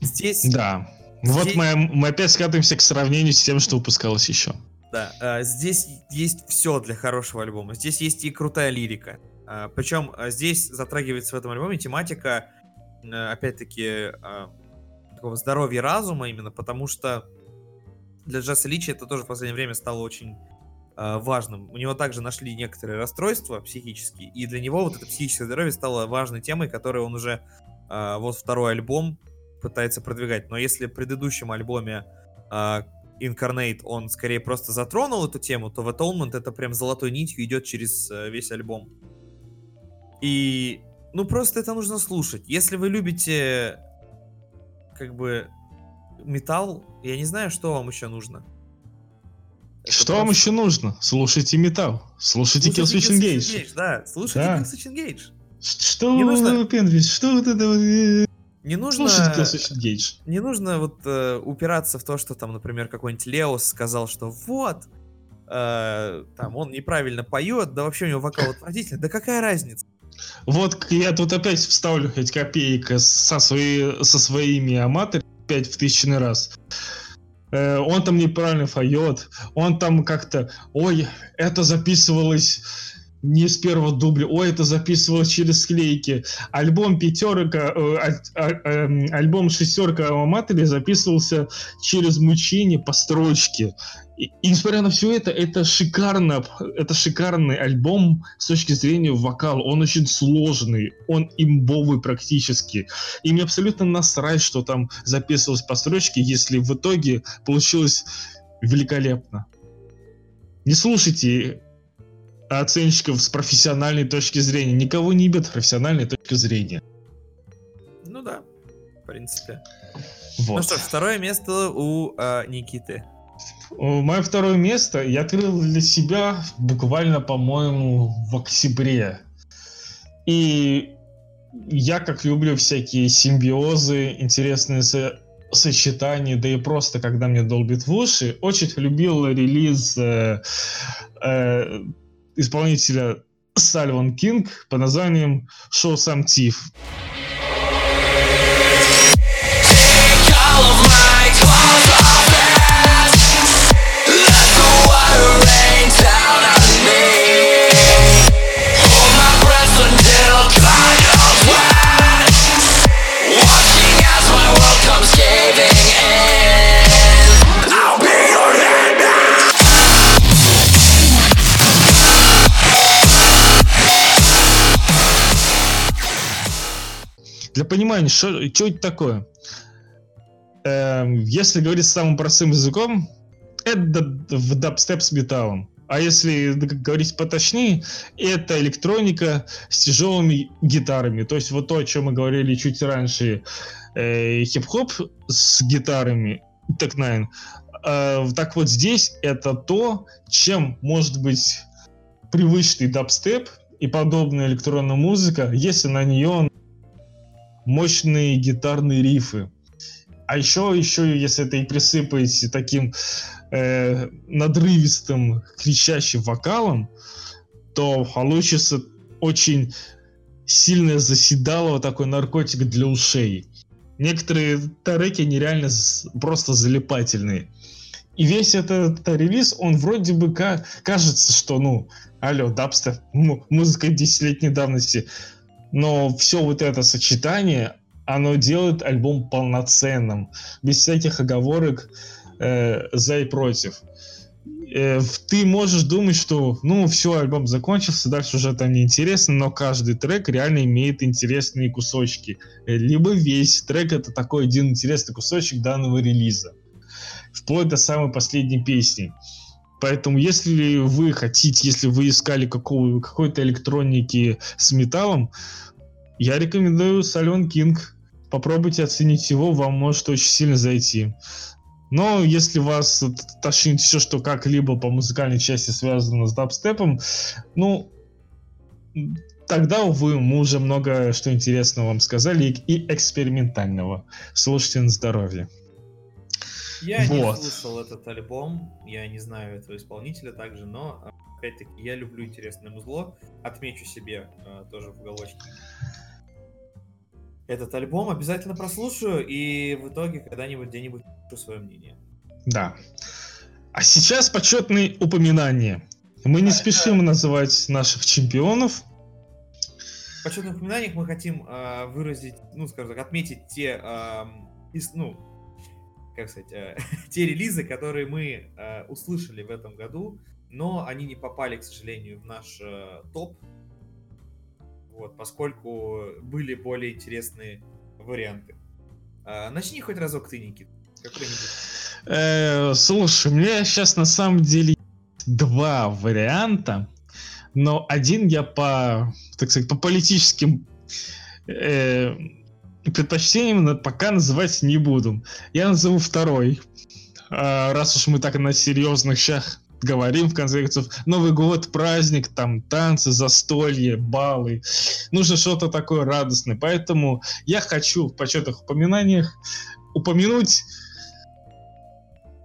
Здесь... Да. Здесь... Вот мы, мы опять скатываемся к сравнению с тем, что выпускалось еще. Да, а, здесь есть все для хорошего альбома. Здесь есть и крутая лирика, а, Причем здесь затрагивается в этом альбоме тематика, опять-таки, такого здоровья разума именно, потому что для Джаса Личи это тоже в последнее время стало очень важным. У него также нашли некоторые расстройства психические, и для него вот это психическое здоровье стало важной темой, которую он уже вот второй альбом пытается продвигать. Но если в предыдущем альбоме Incarnate, он скорее просто затронул эту тему, то в Atonement это прям золотой нитью идет через э, весь альбом. И, ну, просто это нужно слушать. Если вы любите, как бы, металл, я не знаю, что вам еще нужно. Это что просто... вам еще нужно? Слушайте металл. Слушайте, Killswitch Engage. Да, слушайте да. Killswitch Engage. Что не нужно... Пенвич, что вот это... Не нужно... Не нужно вот э, упираться в то, что там, например, какой-нибудь Леос сказал, что вот, э, там, он неправильно поет, да вообще у него вокал отвратительный. Да какая разница? Вот я тут опять вставлю эти копейки со, свои, со своими аматорами опять в тысячный раз. Э, он там неправильно поет, он там как-то, ой, это записывалось не с первого дубля, ой, это записывалось через склейки. Альбом пятерка, э, а, э, альбом шестерка Аматори записывался через мучение по строчке. И, и несмотря на все это, это шикарно, это шикарный альбом с точки зрения вокала. Он очень сложный, он имбовый практически. И мне абсолютно насрать, что там записывалось по строчке, если в итоге получилось великолепно. Не слушайте оценщиков с профессиональной точки зрения. Никого не бьет профессиональной точки зрения. Ну да, в принципе. Вот. Ну что ж, второе место у э, Никиты. Мое второе место я открыл для себя буквально, по-моему, в октябре. И я, как люблю всякие симбиозы, интересные со сочетания, да и просто, когда мне долбит в уши, очень любил релиз э, э, исполнителя Сальван Кинг по названием «Show Some Teeth». Для понимания, что, что это такое? Эм, если говорить самым простым языком, это в дабстеп с металлом. А если говорить поточнее, это электроника с тяжелыми гитарами. То есть вот то, о чем мы говорили чуть раньше, э, хип-хоп с гитарами, Tech Nine. Э, так вот здесь это то, чем может быть привычный дабстеп и подобная электронная музыка, если на нее мощные гитарные рифы. А еще, еще, если это и присыпать таким э, надрывистым, кричащим вокалом, то получится очень сильное заседалово такой наркотик для ушей. Некоторые треки нереально просто залипательные. И весь этот, этот он вроде бы как, кажется, что, ну, алло, дабстеп, музыка десятилетней давности но все вот это сочетание, оно делает альбом полноценным, без всяких оговорок э, за и против. Э, ты можешь думать, что, ну, все, альбом закончился, дальше уже там неинтересно, но каждый трек реально имеет интересные кусочки. Э, либо весь трек это такой один интересный кусочек данного релиза. Вплоть до самой последней песни. Поэтому, если вы хотите, если вы искали какого, какой-то электроники с металлом, я рекомендую Сальон Кинг. Попробуйте оценить его, вам может очень сильно зайти. Но если вас тошнит все, что как-либо по музыкальной части связано с дабстепом, ну, тогда, увы, мы уже много что интересного вам сказали и экспериментального. Слушайте на здоровье. Я вот. не слушал этот альбом, я не знаю этого исполнителя также, но опять-таки я люблю интересное музло, отмечу себе э, тоже в уголочке этот альбом, обязательно прослушаю и в итоге когда-нибудь где-нибудь пишу свое мнение. Да. А сейчас почетные упоминания. Мы не а, спешим это... называть наших чемпионов. В почетных упоминаниях мы хотим э, выразить, ну, скажем так, отметить те, э, из, ну, как сказать, э, те релизы, которые мы э, услышали в этом году, но они не попали, к сожалению, в наш э, топ вот, поскольку были более интересные варианты. А, начни хоть разок ты, Никит. Э, слушай, у меня сейчас на самом деле два варианта, но один я по, так сказать, по политическим э, предпочтениям пока называть не буду. Я назову второй. Э, раз уж мы так на серьезных щах говорим, в конце концов, Новый год, праздник, там танцы, застолье, балы. Нужно что-то такое радостное. Поэтому я хочу в почетных упоминаниях упомянуть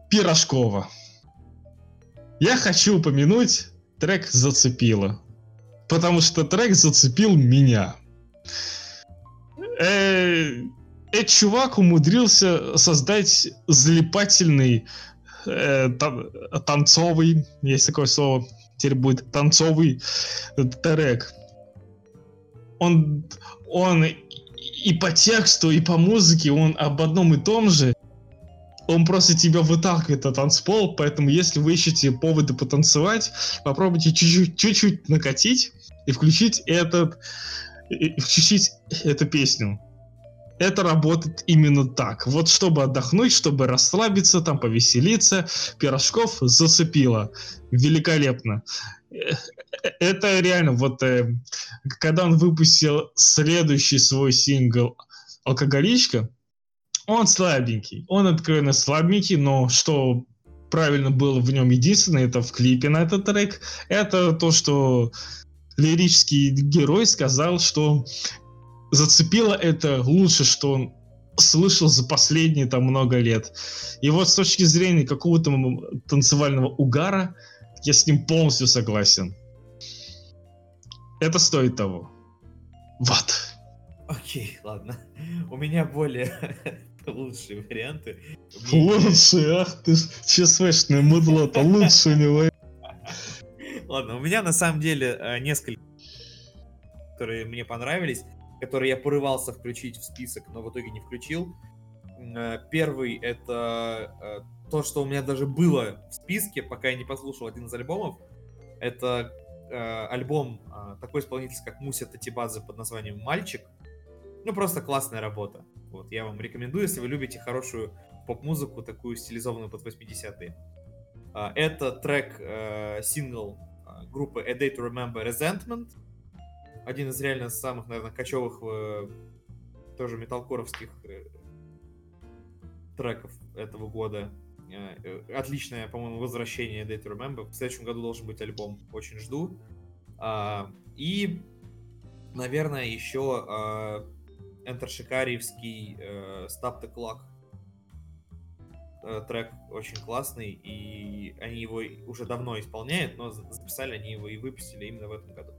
Пирожкова. Я хочу упомянуть трек «Зацепило». Потому что трек зацепил меня. Э, этот чувак умудрился создать залипательный э, тан танцовый, есть такое слово, теперь будет танцовый трек. Он, он и по тексту, и по музыке он об одном и том же. Он просто тебя выталкивает на танцпол, поэтому если вы ищете поводы потанцевать, попробуйте чуть-чуть накатить и включить этот, включить эту песню это работает именно так. Вот чтобы отдохнуть, чтобы расслабиться, там повеселиться, Пирожков зацепило. Великолепно. Э, это реально, вот э, когда он выпустил следующий свой сингл «Алкоголичка», он слабенький. Он откровенно слабенький, но что правильно было в нем единственное, это в клипе на этот трек, это то, что лирический герой сказал, что зацепило это лучше, что он слышал за последние там много лет. И вот с точки зрения какого-то танцевального угара, я с ним полностью согласен. Это стоит того. Вот. Окей, ладно. У меня более лучшие варианты. Лучшие? Ах ты ж чесвешное мудло-то, лучше у него. Ладно, у меня на самом деле э, несколько, которые мне понравились который я порывался включить в список, но в итоге не включил. Э, первый — это э, то, что у меня даже было в списке, пока я не послушал один из альбомов. Это альбом такой исполнитель, как Муся Татибадзе под названием «Мальчик». Ну, просто классная работа. Вот, я вам рекомендую, если вы любите хорошую поп-музыку, такую стилизованную под 80-е. Это трек, сингл группы A Day to Remember Resentment — один из реально самых, наверное, кочевых э, тоже металкоровских э, треков этого года. Э, отличное, по-моему, возвращение Day to Remember. В следующем году должен быть альбом. Очень жду. А, и, наверное, еще а, Enter Шикариевский Stop the Clock трек очень классный, и они его уже давно исполняют, но записали они его и выпустили именно в этом году.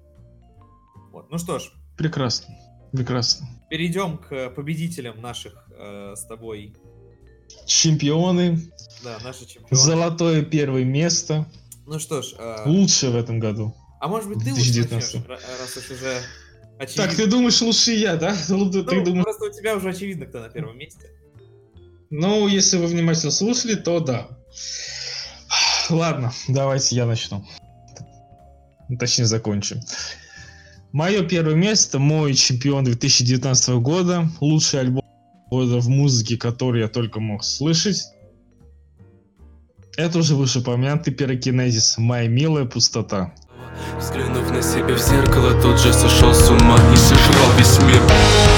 Вот. Ну что ж. Прекрасно. Прекрасно. Перейдем к победителям наших э, с тобой. Чемпионы. Да, наши чемпионы. Золотое первое место. Ну что ж. Э... Лучше в этом году. А может быть ты лучше начнешь, раз уж уже очевидно. Так, ты думаешь лучше я, да? Ну, ты, ну, думаешь... Просто у тебя уже очевидно, кто на первом месте. Ну, если вы внимательно слушали, то да. Ладно, давайте я начну. Точнее, закончим. Мое первое место, мой чемпион 2019 года, лучший альбом года в музыке, который я только мог слышать. Это уже вышеупомянутый пирокинезис «Моя милая пустота». Взглянув на себя в зеркало, тут же сошел с ума и сожрал весь мир.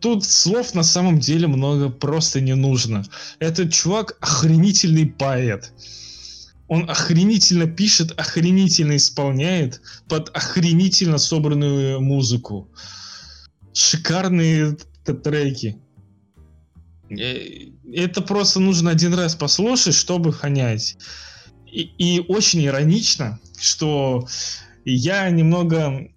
Тут слов на самом деле много просто не нужно. Этот чувак охренительный поэт. Он охренительно пишет, охренительно исполняет под охренительно собранную музыку шикарные треки. Э, это просто нужно один раз послушать, чтобы понять. И, и очень иронично, что я немного...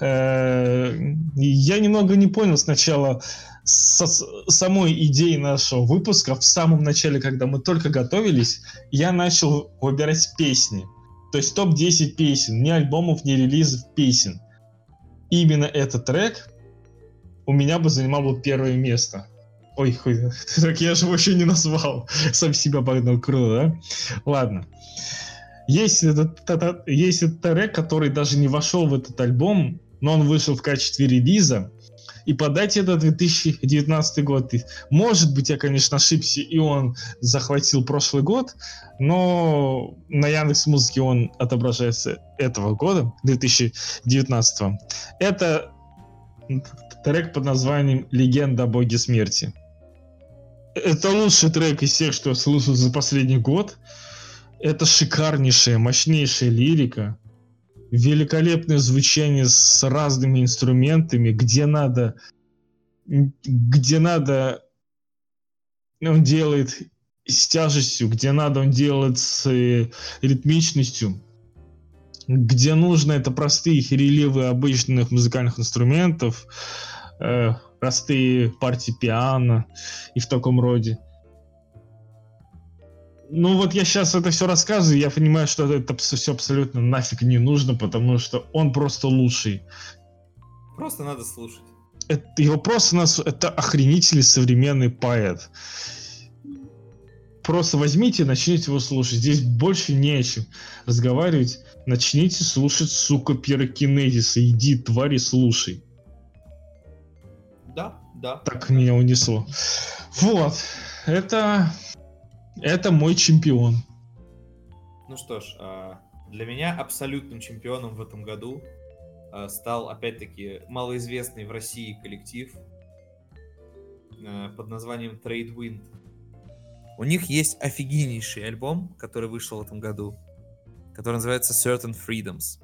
Я немного не понял сначала со самой идеей нашего выпуска, в самом начале, когда мы только готовились, я начал выбирать песни. То есть топ-10 песен, ни альбомов, ни релизов песен. Именно этот трек у меня бы занимал бы первое место. Ой, хуй, так я же вообще не назвал. Сам себя погнал круто, да? Ладно. Есть этот, этот, этот трек, который даже не вошел в этот альбом, но он вышел в качестве релиза. И подать это 2019 год. Может быть, я, конечно, ошибся, и он захватил прошлый год, но на Яндекс Музыке он отображается этого года, 2019. Это трек под названием «Легенда о боге смерти». Это лучший трек из всех, что я слушал за последний год. Это шикарнейшая, мощнейшая лирика. Великолепное звучание с разными инструментами, где надо, где надо, он делает с тяжестью, где надо, он делает с э, ритмичностью, где нужно, это простые херелевы обычных музыкальных инструментов, э, простые партии пиано и в таком роде ну вот я сейчас это все рассказываю, я понимаю, что это все абсолютно нафиг не нужно, потому что он просто лучший. Просто надо слушать. Это, его просто нас, это охренительный современный поэт. Просто возьмите и начните его слушать. Здесь больше не о чем разговаривать. Начните слушать, сука, пирокинезиса. Иди, твари, слушай. Да, да. Так меня унесло. Вот. Это это мой чемпион. Ну что ж, а, для меня абсолютным чемпионом в этом году а, стал, опять-таки, малоизвестный в России коллектив а, под названием Trade Wind. У них есть офигеннейший альбом, который вышел в этом году, который называется Certain Freedoms.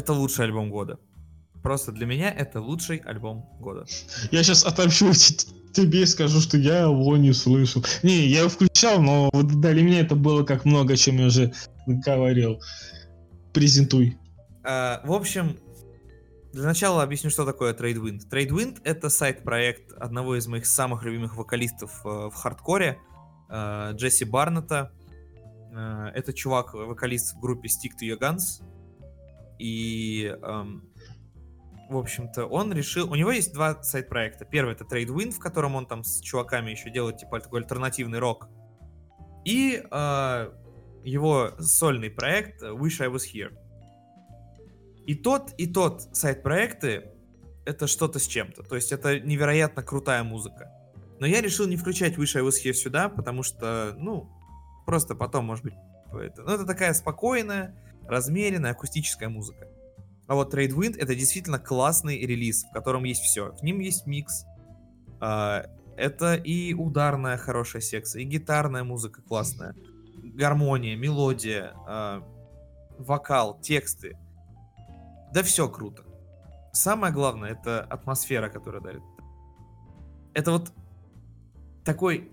Это лучший альбом года. Просто для меня это лучший альбом года. Я сейчас отомщу тебе и скажу, что я его не слышал. Не, я его включал, но для меня это было как много, чем я уже говорил. Презентуй. А, в общем, для начала объясню, что такое Tradewind. Tradewind — это сайт-проект одного из моих самых любимых вокалистов э, в хардкоре, э, Джесси Барнета. Э, это чувак, вокалист в группе Stick to Your Guns. И, эм, в общем-то, он решил... У него есть два сайт-проекта. Первый — это Trade Wind, в котором он там с чуваками еще делает, типа, такой альтернативный рок. И э, его сольный проект Wish I Was Here. И тот, и тот сайт-проекты — это что-то с чем-то. То есть это невероятно крутая музыка. Но я решил не включать Wish I Was Here сюда, потому что, ну, просто потом, может быть, это, ну, это такая спокойная, размеренная акустическая музыка. А вот Trade Wind это действительно классный релиз, в котором есть все. В нем есть микс. А, это и ударная хорошая секция, и гитарная музыка классная, гармония, мелодия, а, вокал, тексты. Да все круто. Самое главное это атмосфера, которая дарит. Это вот такой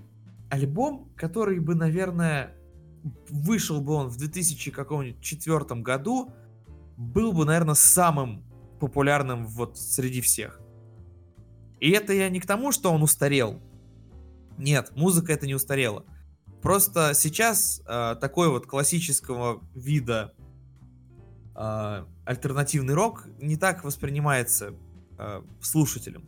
альбом, который бы, наверное, вышел бы он в 2004 году, был бы, наверное, самым популярным вот среди всех. И это я не к тому, что он устарел. Нет, музыка это не устарела. Просто сейчас э, такой вот классического вида э, альтернативный рок не так воспринимается э, слушателем.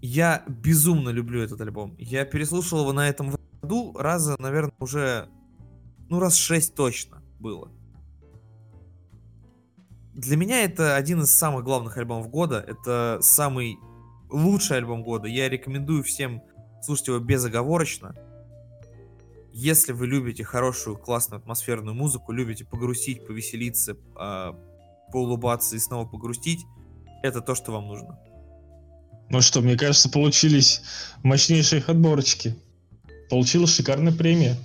Я безумно люблю этот альбом. Я переслушал его на этом году раза, наверное, уже ну, раз шесть точно было. Для меня это один из самых главных альбомов года. Это самый лучший альбом года. Я рекомендую всем слушать его безоговорочно. Если вы любите хорошую, классную, атмосферную музыку, любите погрустить, повеселиться, э, поулыбаться и снова погрустить, это то, что вам нужно. Ну что, мне кажется, получились мощнейшие отборочки. Получилась шикарная премия.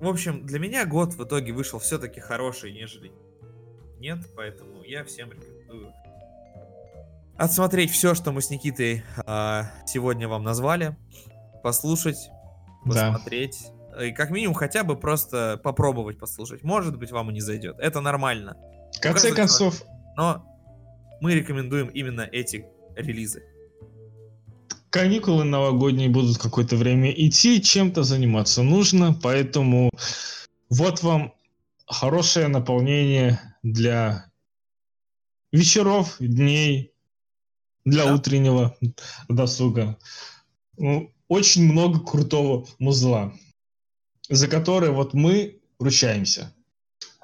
В общем, для меня год в итоге вышел все-таки хороший, нежели нет, поэтому я всем рекомендую отсмотреть все, что мы с Никитой э, сегодня вам назвали, послушать, посмотреть. Да. И как минимум хотя бы просто попробовать послушать. Может быть, вам и не зайдет. Это нормально. В конце концов... Но мы рекомендуем именно эти релизы. Каникулы новогодние будут какое-то время идти, чем-то заниматься нужно, поэтому вот вам хорошее наполнение для вечеров, дней, для да. утреннего досуга. Ну, очень много крутого музла, за которое вот мы ручаемся.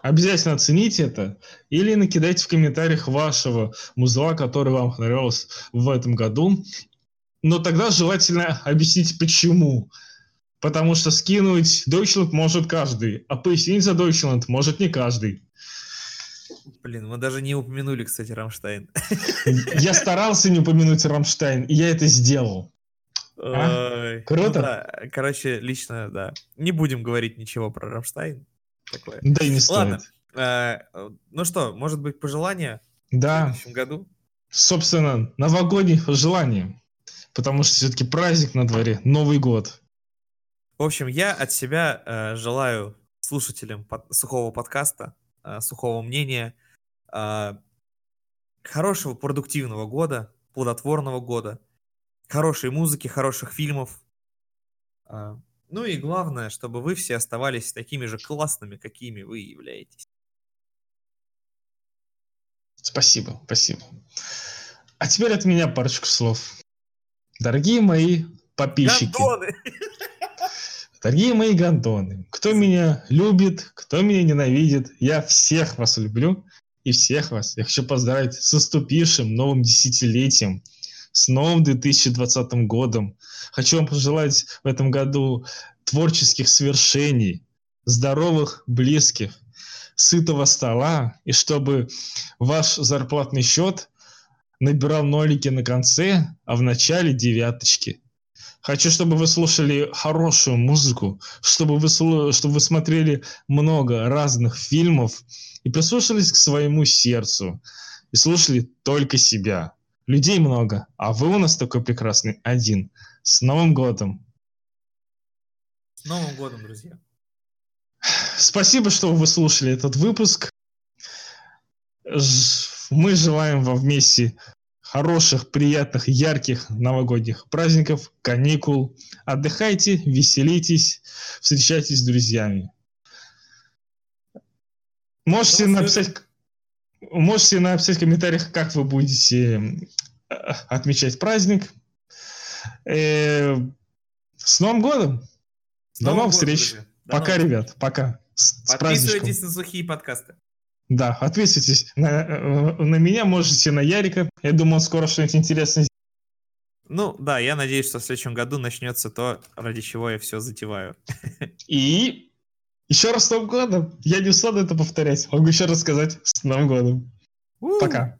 Обязательно оцените это или накидайте в комментариях вашего музла, который вам понравился в этом году. Но тогда желательно объяснить почему. Потому что скинуть Deutschland может каждый, а пояснить за Deutschland может не каждый. Блин, мы даже не упомянули, кстати, Рамштайн. Я старался не упомянуть Рамштайн, и я это сделал. А? Круто? Ну, да. Короче, лично, да. Не будем говорить ничего про Рамштайн. Такое. Да и не стоит. Ладно. Э, ну что, может быть, пожелания да. в следующем году? Собственно, новогодние пожелания. Потому что все-таки праздник на дворе, Новый год. В общем, я от себя э, желаю слушателям под, сухого подкаста, э, сухого мнения, э, хорошего продуктивного года, плодотворного года, хорошей музыки, хороших фильмов. Э, ну и главное, чтобы вы все оставались такими же классными, какими вы являетесь. Спасибо, спасибо. А теперь от меня парочку слов. Дорогие мои подписчики. Гандоны! Дорогие мои гандоны, кто меня любит, кто меня ненавидит, я всех вас люблю и всех вас. Я хочу поздравить с наступившим новым десятилетием, с новым 2020 годом. Хочу вам пожелать в этом году творческих свершений, здоровых близких, сытого стола, и чтобы ваш зарплатный счет набирал нолики на конце, а в начале девяточки – Хочу, чтобы вы слушали хорошую музыку, чтобы вы, чтобы вы смотрели много разных фильмов и прислушались к своему сердцу. И слушали только себя. Людей много, а вы у нас такой прекрасный один. С Новым годом! С Новым годом, друзья! Спасибо, что вы слушали этот выпуск. Мы желаем вам вместе хороших, приятных, ярких новогодних праздников, каникул. Отдыхайте, веселитесь, встречайтесь с друзьями. Можете ну, написать, можете написать в комментариях, как вы будете э, отмечать праздник. Э, с Новым годом! С До новых встреч! Пока, ребят, пока. Подписывайтесь на сухие подкасты. Да, ответьтесь на, э, на меня, можете на Ярика. Я думаю, он скоро что-нибудь интересное ну, да, я надеюсь, что в следующем году начнется то, ради чего я все затеваю. И еще раз с Новым годом. Я не устану это повторять. Могу еще раз сказать с Новым годом. У-у-у. Пока.